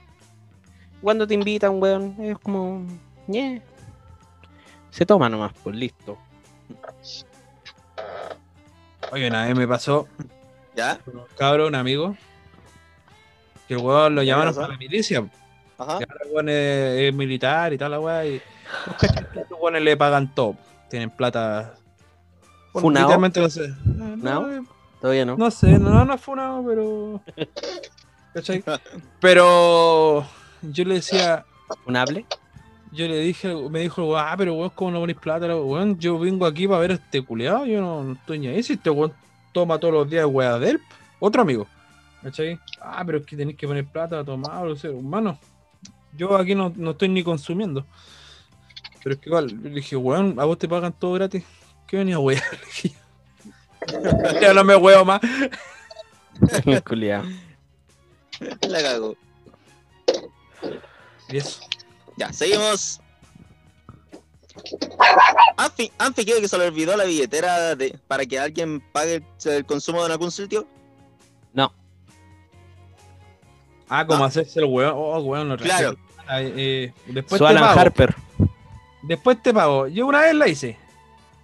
Cuando te invitan, weón, es como. ñe. Se toma nomás, pues listo. Oye, una vez me pasó ¿Ya? con un cabro, un amigo, que el weón lo ¿Qué llamaron para la milicia. Ajá. Y ahora el weón es, es militar y tal, la weá. Y los weones le pagan todo. Tienen plata. Literalmente no sé. No, Todavía no. no sé, no, no es funado, pero. ¿Cachai? Pero yo le decía, ¿Un hable? yo le dije, me dijo, ah, pero weón, ¿cómo no ponéis plata? Weón, yo vengo aquí para ver a este culeado, yo no, no estoy ni ahí. Si este weón toma todos los días weá de él, otro amigo. ¿Cachai? Ah, pero es que tenéis que poner plata a tomar, o sea, hermano. Yo aquí no, no estoy ni consumiendo. Pero es que igual, le dije, weón, a vos te pagan todo gratis. ¿Qué venía, weón? ya no me huevo más. Culiao. La cago. Y eso. Ya, seguimos. Anfi, Anfi quiere que se le olvidó la billetera de, para que alguien pague el consumo de algún sitio. No. Ah, como Ah. hacerse el weón. Oh, weón, no Claro. Eh, después Su te Alan pago. Harper. Después te pago. Yo una vez la hice.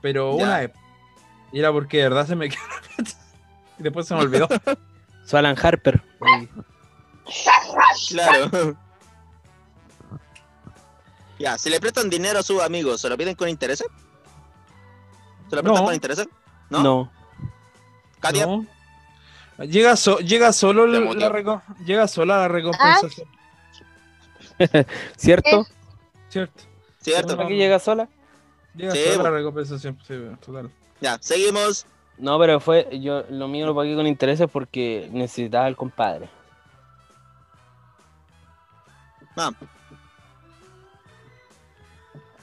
Pero Ya. una vez. Y era porque de verdad se me quedó la plata. Y después se me olvidó. Su Alan Harper. Claro. ya, si le prestan dinero a sus amigos, ¿se lo piden con intereses? ¿Se lo prestan No. con intereses? ¿No? No. Katia, No. Llega, so- llega solo la reco- llega sola la recompensación. ¿Cierto? ¿Cierto? ¿cierto? No. ¿Aquí llega sola? Llega Sí, sola la recompensación. Sí, total. Ya, seguimos. No, pero fue. yo Lo mío lo pagué con intereses porque necesitaba el compadre. Ah.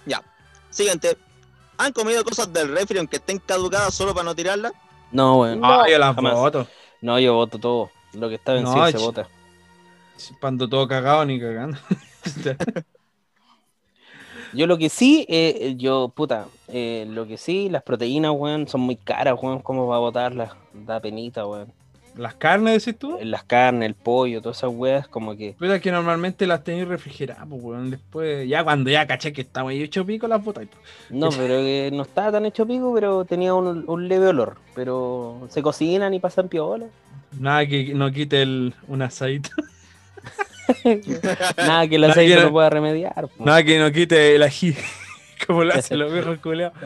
Ya. Siguiente. ¿Han comido cosas del refri aunque estén caducadas solo para no tirarlas? No, weón. No. Ay, las fotos. No, yo voto todo. Lo que está vencido No, se vota. Cuando todo cagado ni cagando. Yo lo que sí, eh, yo, puta, eh, lo que sí, las proteínas, weón, son muy caras, weón. ¿Cómo va a botarlas? Da penita, weón. Las carnes, decís tú. Las carnes, el pollo, todas esas weas, como que. Pero es que normalmente las tenéis refrigeradas, pues, weón. Después, ya cuando ya caché que estaba ahí hecho pico, las botáis. pues. No, pero que no estaba tan hecho pico, pero tenía un, un leve olor. Pero se cocinan y pasan piola. Nada que no quite el, un asadito. Nada que el aceite no pueda remediar. po. Nada que no quite el ají. Como lo hacen los viejos culeados.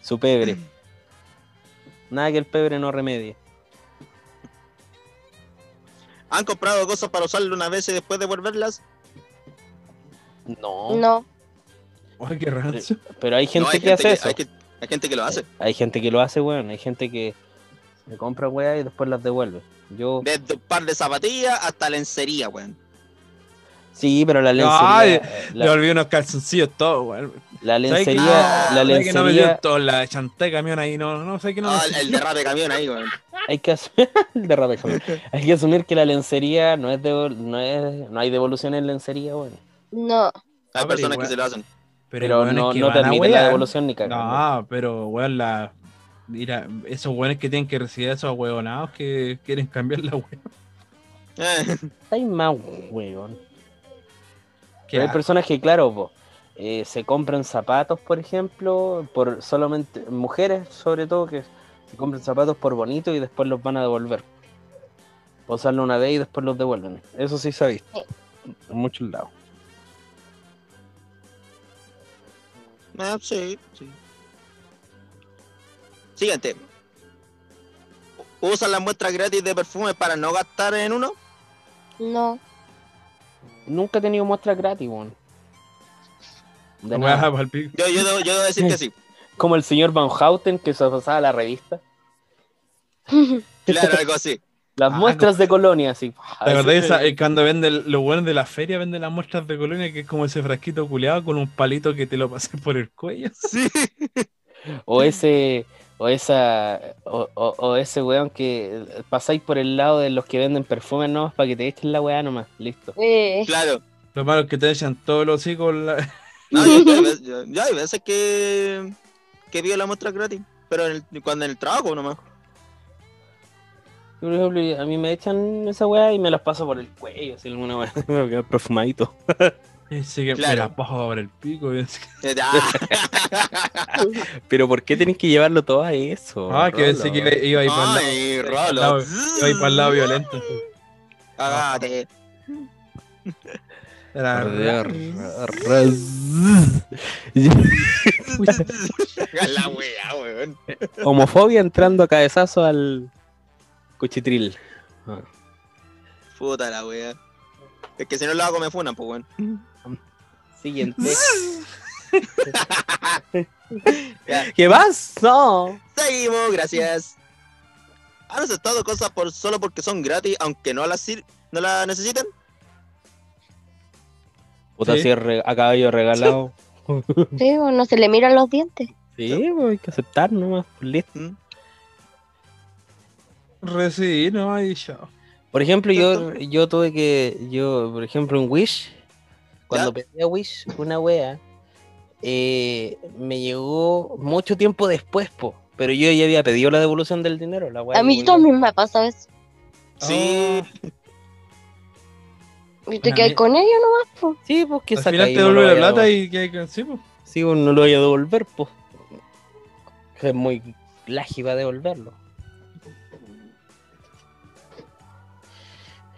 Su pebre. Nada que el pebre no remedie. ¿Han comprado cosas para usarlo una vez y después devolverlas? No. No. Ay, qué rancio. Pero hay gente No, hay que hace eso. Hay, que- hay gente que lo hace. Hay gente que lo hace, weón. Hay gente que se compra weá y después las devuelve. Yo. Desde un par de zapatillas hasta lencería, weón. Sí, pero la Ay, lencería. Le La, olvidé unos calzoncillos todos, weón. la ¿Sabes que- lencería. La ¿sabes que no me dio lencería. todo la chanta de camión ahí? No, no, sé que no. Ah, el, el sirvió. derrape de camión ahí, weón. Hay que asumir. el derrape, joder. Hay que asumir que la lencería no es, devol- no es. No hay devolución en lencería, weón. No. Hay Ah, pero personas que se lo hacen. Pero no, que no te la devolución ni cagando. No, pero weón, la. Mira, esos weones que tienen que recibir a esos huevonados que quieren cambiar la wea. Eh, Hay más, weón. Pero hay personas que, claro, po, eh, se compran zapatos, por ejemplo, por solamente mujeres, sobre todo, que se compran zapatos por bonito y después los van a devolver. Para usarlo una vez y después los devuelven. Eso sí se ha visto. En muchos lados. eh, sí, sí. Siguiente. ¿Usan las muestras gratis de perfume para no gastar en uno? No. Nunca he tenido muestras gratis, weón. De nada. Yo, yo, debo- yo debo decir que sí. Como el señor Van Houten que se pasaba la revista. Claro, algo así. Las Ah, muestras de colonia, así. ¿Te acordás de esa- eh, cuando venden los buenos de la feria venden las muestras de colonia que es como ese frasquito culeado con un palito que te lo pasé por el cuello? Sí. O ese, o esa, o, o- o ese weón que pasáis por el lado de los que venden perfumes nomás para que te echen la weá nomás. Listo. Eh, Claro. Lo malo es que te echan todos los hijos la... No, yo, yo hay veces- yo- yo hay veces que, que pido la muestra gratis. Pero en el- cuando en el trabajo nomás. Por ejemplo, a mí me echan esa weá y me las paso por el cuello, así alguna weá, me a quedar perfumadito. Así que Claro. me la paso por el pico. Eh, ah. Pero ¿por qué tenés que llevarlo todo a eso? Ah, que pensé que iba, iba a ir para el lado, Ay, iba a ir Rolo. para el lado violento. Dios. La wea, weón. Homofobia entrando a cabezazo al cuchitril. Ah. Puta la wea. Es que si no lo hago me funan, pues weón. Siguiente. Ya. ¿Qué más? No. Seguimos, gracias. ¿Han aceptado cosas por solo porque son gratis, aunque no las sir- no las necesiten? Puta, Sí. si a caballo regalado. sí, o no se le miran los dientes. Sí, pues hay que aceptar nomás. pues, Listo. ¿Mm? Recibí, no, y chao. Por ejemplo, yo, yo tuve que, yo, por ejemplo, en Wish, cuando ¿Ya? pedí a Wish una wea, eh, me llegó mucho tiempo después, po. Pero yo ya había pedido la devolución del dinero, la wea. A mí también me pasa eso. Sí. Y te quedas con ellos nomás, po. Sí, pues que Al final te devuelve la vaya plata y que hay que... Sí, pues. Sí, pues no lo voy a devolver, pues. Es muy lágico a devolverlo.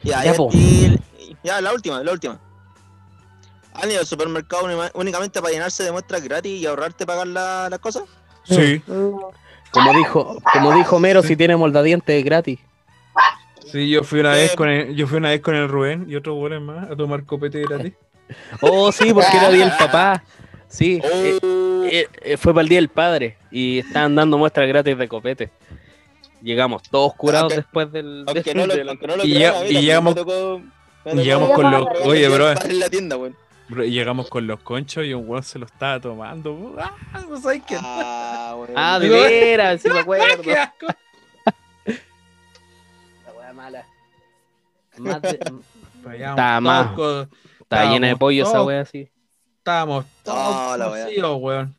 Ya, Ya, y- po. y- ya, la última, la última. ¿Han ido al supermercado únicamente para llenarse de muestras gratis y ahorrarte pagar la- las cosas? Sí. Como dijo, como dijo Mero, si tiene moldadientes es gratis. Sí, yo fui una Eh, vez con el, yo fui una vez con el Rubén y otros buenos más a tomar copete gratis. Oh, sí, porque era día del papá. Sí, eh, Oh, eh, eh, fue para el día del padre y estaban dando muestras gratis de copete. Llegamos todos curados Aunque- después del. aunque, del- no lo, aunque no lo Y crean, ya- y llegamos- tocó- y llegamos con los- oye, bro. en la tienda, weón. Llegamos con los conchos y un weón se lo estaba tomando. ¡Ah! ¿No sabes qué? Ah, weón. Ah, de veras, sí me acuerdo. ¡Qué asco! La wea mala. Más de- Está más. Está llena de pollo esa wea así. Estábamos todos Ah, la wea. vacíos, weón.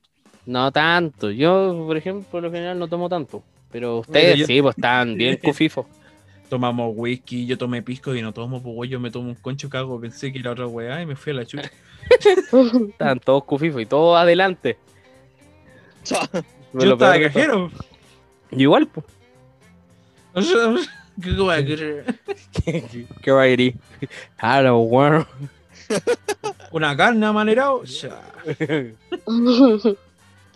No tanto. Yo, por ejemplo, por lo general no tomo tanto. Pero ustedes yo- sí, pues están bien cufifos. Tomamos whisky, yo tomé pisco y no tomo, pues güey, yo me tomo un concho cago, pensé que era otra weá y me fui a la chucha. Están todos cufifos y todos adelante. Yo estaba todo. cajero. Yo igual, pues. ¿Qué que- Qué rayería. Hello, world. Una carne amanerado.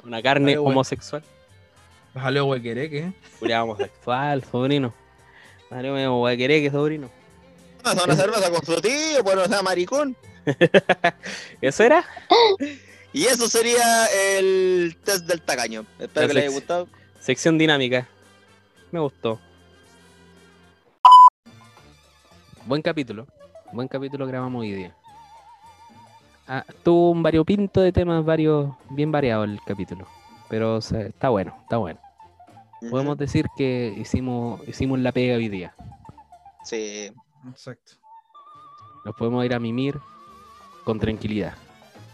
Una carne homosexual. Bájale huequereque. Curia homosexual, sobrino. Mario me guaquereque, sobrino. Vamos a una cerveza con su tío, pues no sea maricón. ¿Eso era? Y eso sería el test del tacaño. Espero La que les haya gustado. Sección dinámica. Me gustó. Buen capítulo. Buen capítulo grabamos hoy día. Ah, tuvo un variopinto de temas varios, bien variado el capítulo. Pero o sea, está bueno, está bueno. Podemos decir que hicimos, hicimos la pega hoy día. Sí. Exacto. Nos podemos ir a mimir con tranquilidad.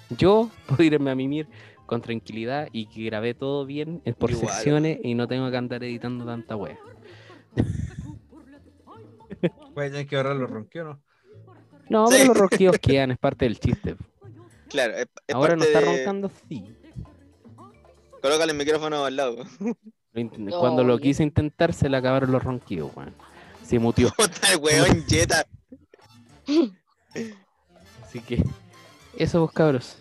Yo puedo irme a mimir con tranquilidad y que grabé todo bien eh, por Igual. secciones y no tengo que andar editando tanta wea. A tener que ahorrar los ronqueos, ¿no? No, Sí. pero los rosqueos quedan, es parte del chiste. Claro, es, es Ahora no está de- roncando, sí. Colócale el micrófono al lado. Lo int- No, Cuando lo quise intentar, se le acabaron los ronquidos, weón. Se mutió. Puta, weón Jetta. Así que, eso vos cabros.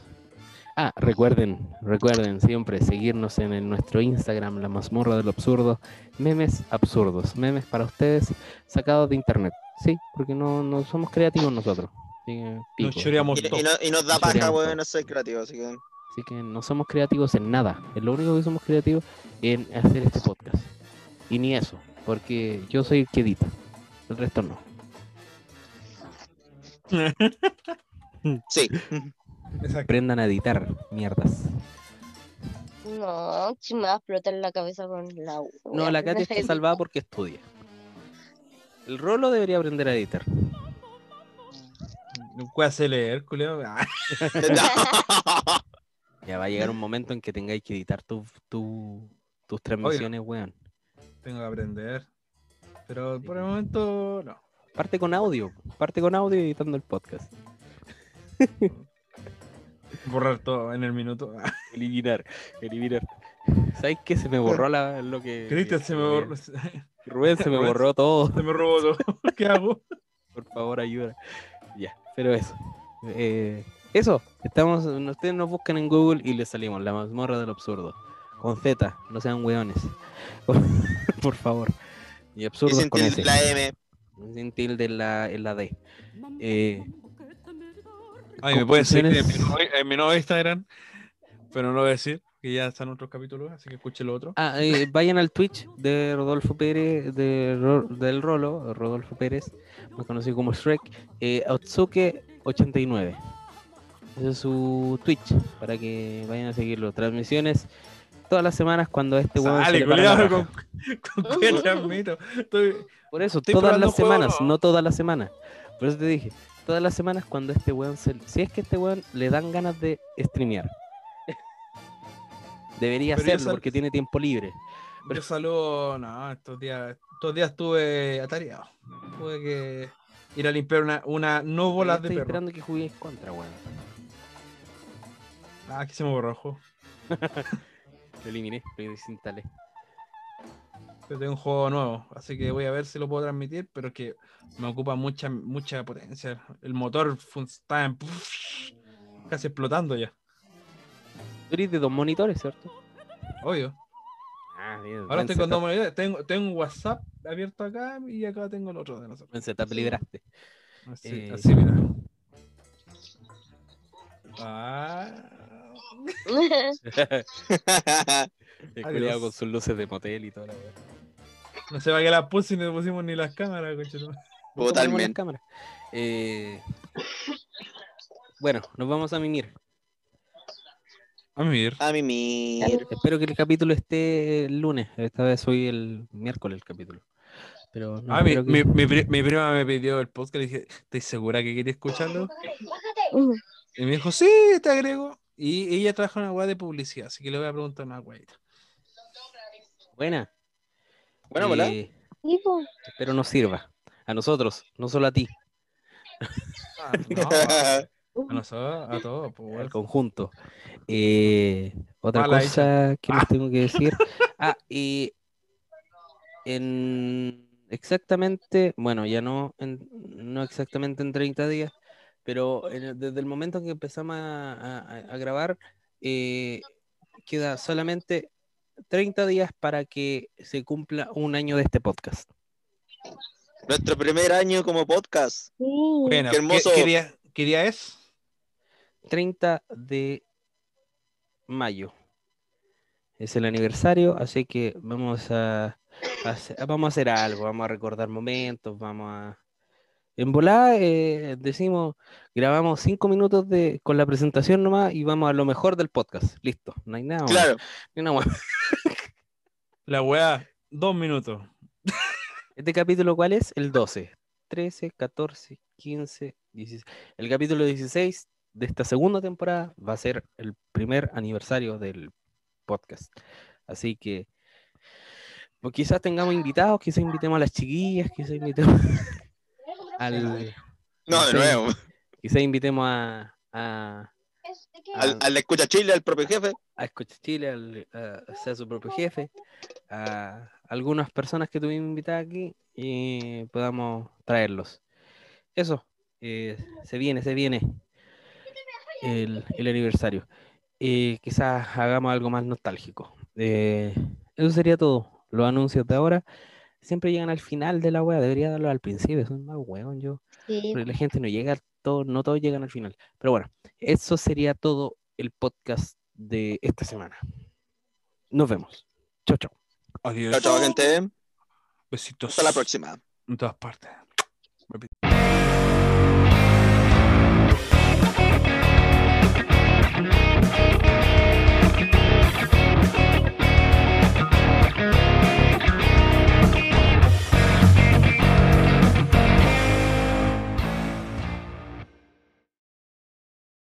Ah, recuerden, recuerden siempre seguirnos en el- nuestro Instagram, la mazmorra del absurdo, memes absurdos, memes para ustedes sacados de internet. Sí, porque no, no somos creativos nosotros. Así que, pico. Nos choreamos Y, todo. y no- y nos da Nos paja, weón, no ser creativo, así que. Así que no somos creativos en nada. Es lo único que somos creativos en hacer este podcast. Y ni eso, porque yo soy el que edita. El resto no. Sí. Aprendan a editar, mierdas. No, si me va a explotar la cabeza con la No, wea. la Katy está salvada porque estudia. El Rolo debería aprender a editar. No puede hacer leer, culeo. Ya va a llegar un momento en que tengáis que editar tu, tu- tus transmisiones, weón. tengo que aprender. Pero por el momento, no. Parte con audio. Parte con audio editando el podcast. Borrar todo en el minuto. Eliminar, eliminar. ¿Sabes qué? Se me borró la, lo que. Cristian se me borró. Se Rubén se me Rubén. borró todo. me robó todo. ¿Qué hago? Por favor, ayuda. Ya, pero eso. Eh, eso, estamos, ustedes nos buscan en Google y les salimos, la mazmorra del absurdo. Con Z, no sean weones. Por favor. Y sin con tilde S. la M. Sin tilde en la, en la D. Eh, Ay, me pueden seguir en mi, Conclusiones. nuevo, en mi nuevo Instagram, pero no lo voy a decir, que ya están otros capítulos, así que escuchen lo otro. ah, eh, vayan al Twitch de Rodolfo Pérez, de Ro- del Rolo, Rodolfo Pérez, más conocido como Shrek, eh, Otsuke89. Ese es su Twitch, para que vayan a seguirlo. Transmisiones todas las semanas cuando este weón se Sale, le culiado, raja. con, con qué transmito. Estoy, Por eso, estoy todas las juego semanas, no todas las semanas. Por eso te dije, todas las semanas cuando este weón se... Si es que este weón le dan ganas de streamear. Debería hacerlo sal- porque tiene tiempo libre. yo saludo, no, estos días, estos días estuve atareado. Tuve que ir a limpiar una, una no bolas de Estoy perro. esperando que juguéis contra, weón. Ah, aquí se me borró el juego. Lo eliminé, lo desinstalé. Yo tengo un juego nuevo, así que voy a ver si lo puedo transmitir, pero es que me ocupa mucha, mucha potencia. El motor está en- casi explotando ya, Tú eres de dos monitores, ¿cierto? obvio. Ah, bien. Ahora estoy con dos monitores. Tengo, tengo un WhatsApp abierto acá y acá tengo el otro de nosotros. buen setup libraste. Así, Eh, así, mira. Ah, El culiao con sus luces de motel y toda la weá. no se va que las puse y no pusimos ni las cámaras, las Totalmente. cámaras. Eh, Bueno, nos vamos a mimir. A mimir. A mimir. Espero que el capítulo esté el lunes. Esta vez hoy el miércoles el capítulo. Pero no Ah, mi, espero que- mi, mi pri- mi prima me pidió el podcast y dije, ¿estás segura que quería escucharlo? Y me dijo, sí, te agrego. Y ella trabaja en una web de publicidad, así que le voy a preguntar una weita. Buena. Bueno, ¿verdad? Eh, Sí, po. espero nos sirva. A nosotros, no solo a ti, Ah, no, a nosotros, a todos, pues, al conjunto. Eh, otra Mala cosa que les tengo que decir. Ah, y en exactamente, bueno, ya no, en- no exactamente en 30 días, pero en desde el momento en que empezamos a, a- a grabar, eh, queda solamente 30 días para que se cumpla un año de este podcast. Nuestro primer año como podcast. Sí. Bueno, Qué ¿qué, hermoso. qué día, qué día es? 30 de mayo. Es el aniversario, así que vamos a, vamos a hacer algo, vamos a recordar momentos, vamos a... En volada eh, decimos, grabamos cinco minutos de, con la presentación nomás y vamos a lo mejor del podcast. Listo, no hay nada más. Claro. ni una más. La weá, dos minutos. ¿Este capítulo cuál es? El 12. 13, 14, 15, 16. El capítulo 16 de esta segunda temporada va a ser el primer aniversario del podcast. Así que pues quizás tengamos invitados, quizás invitemos a las chiquillas, quizás invitemos al... No, de nuevo. Quizás invitemos a, a, Al, al escucha Chile, al propio jefe. a Escucha Chile, al, a, a ser su propio jefe, a algunas personas que tuvimos invitadas aquí y podamos traerlos. Eso, eh, se viene, se viene el, el aniversario. Eh, quizás hagamos algo más nostálgico. Eh, eso sería todo. Los anuncios de ahora siempre llegan al final de la wea, debería darlo al principio, son más weón yo. Sí, Porque la gente no llega, todo, no todos llegan al final. Pero bueno, eso sería todo el podcast de esta semana. Nos vemos. Chau, chau. Adiós. Chao, chao, gente. Besitos. Hasta la próxima. En todas partes.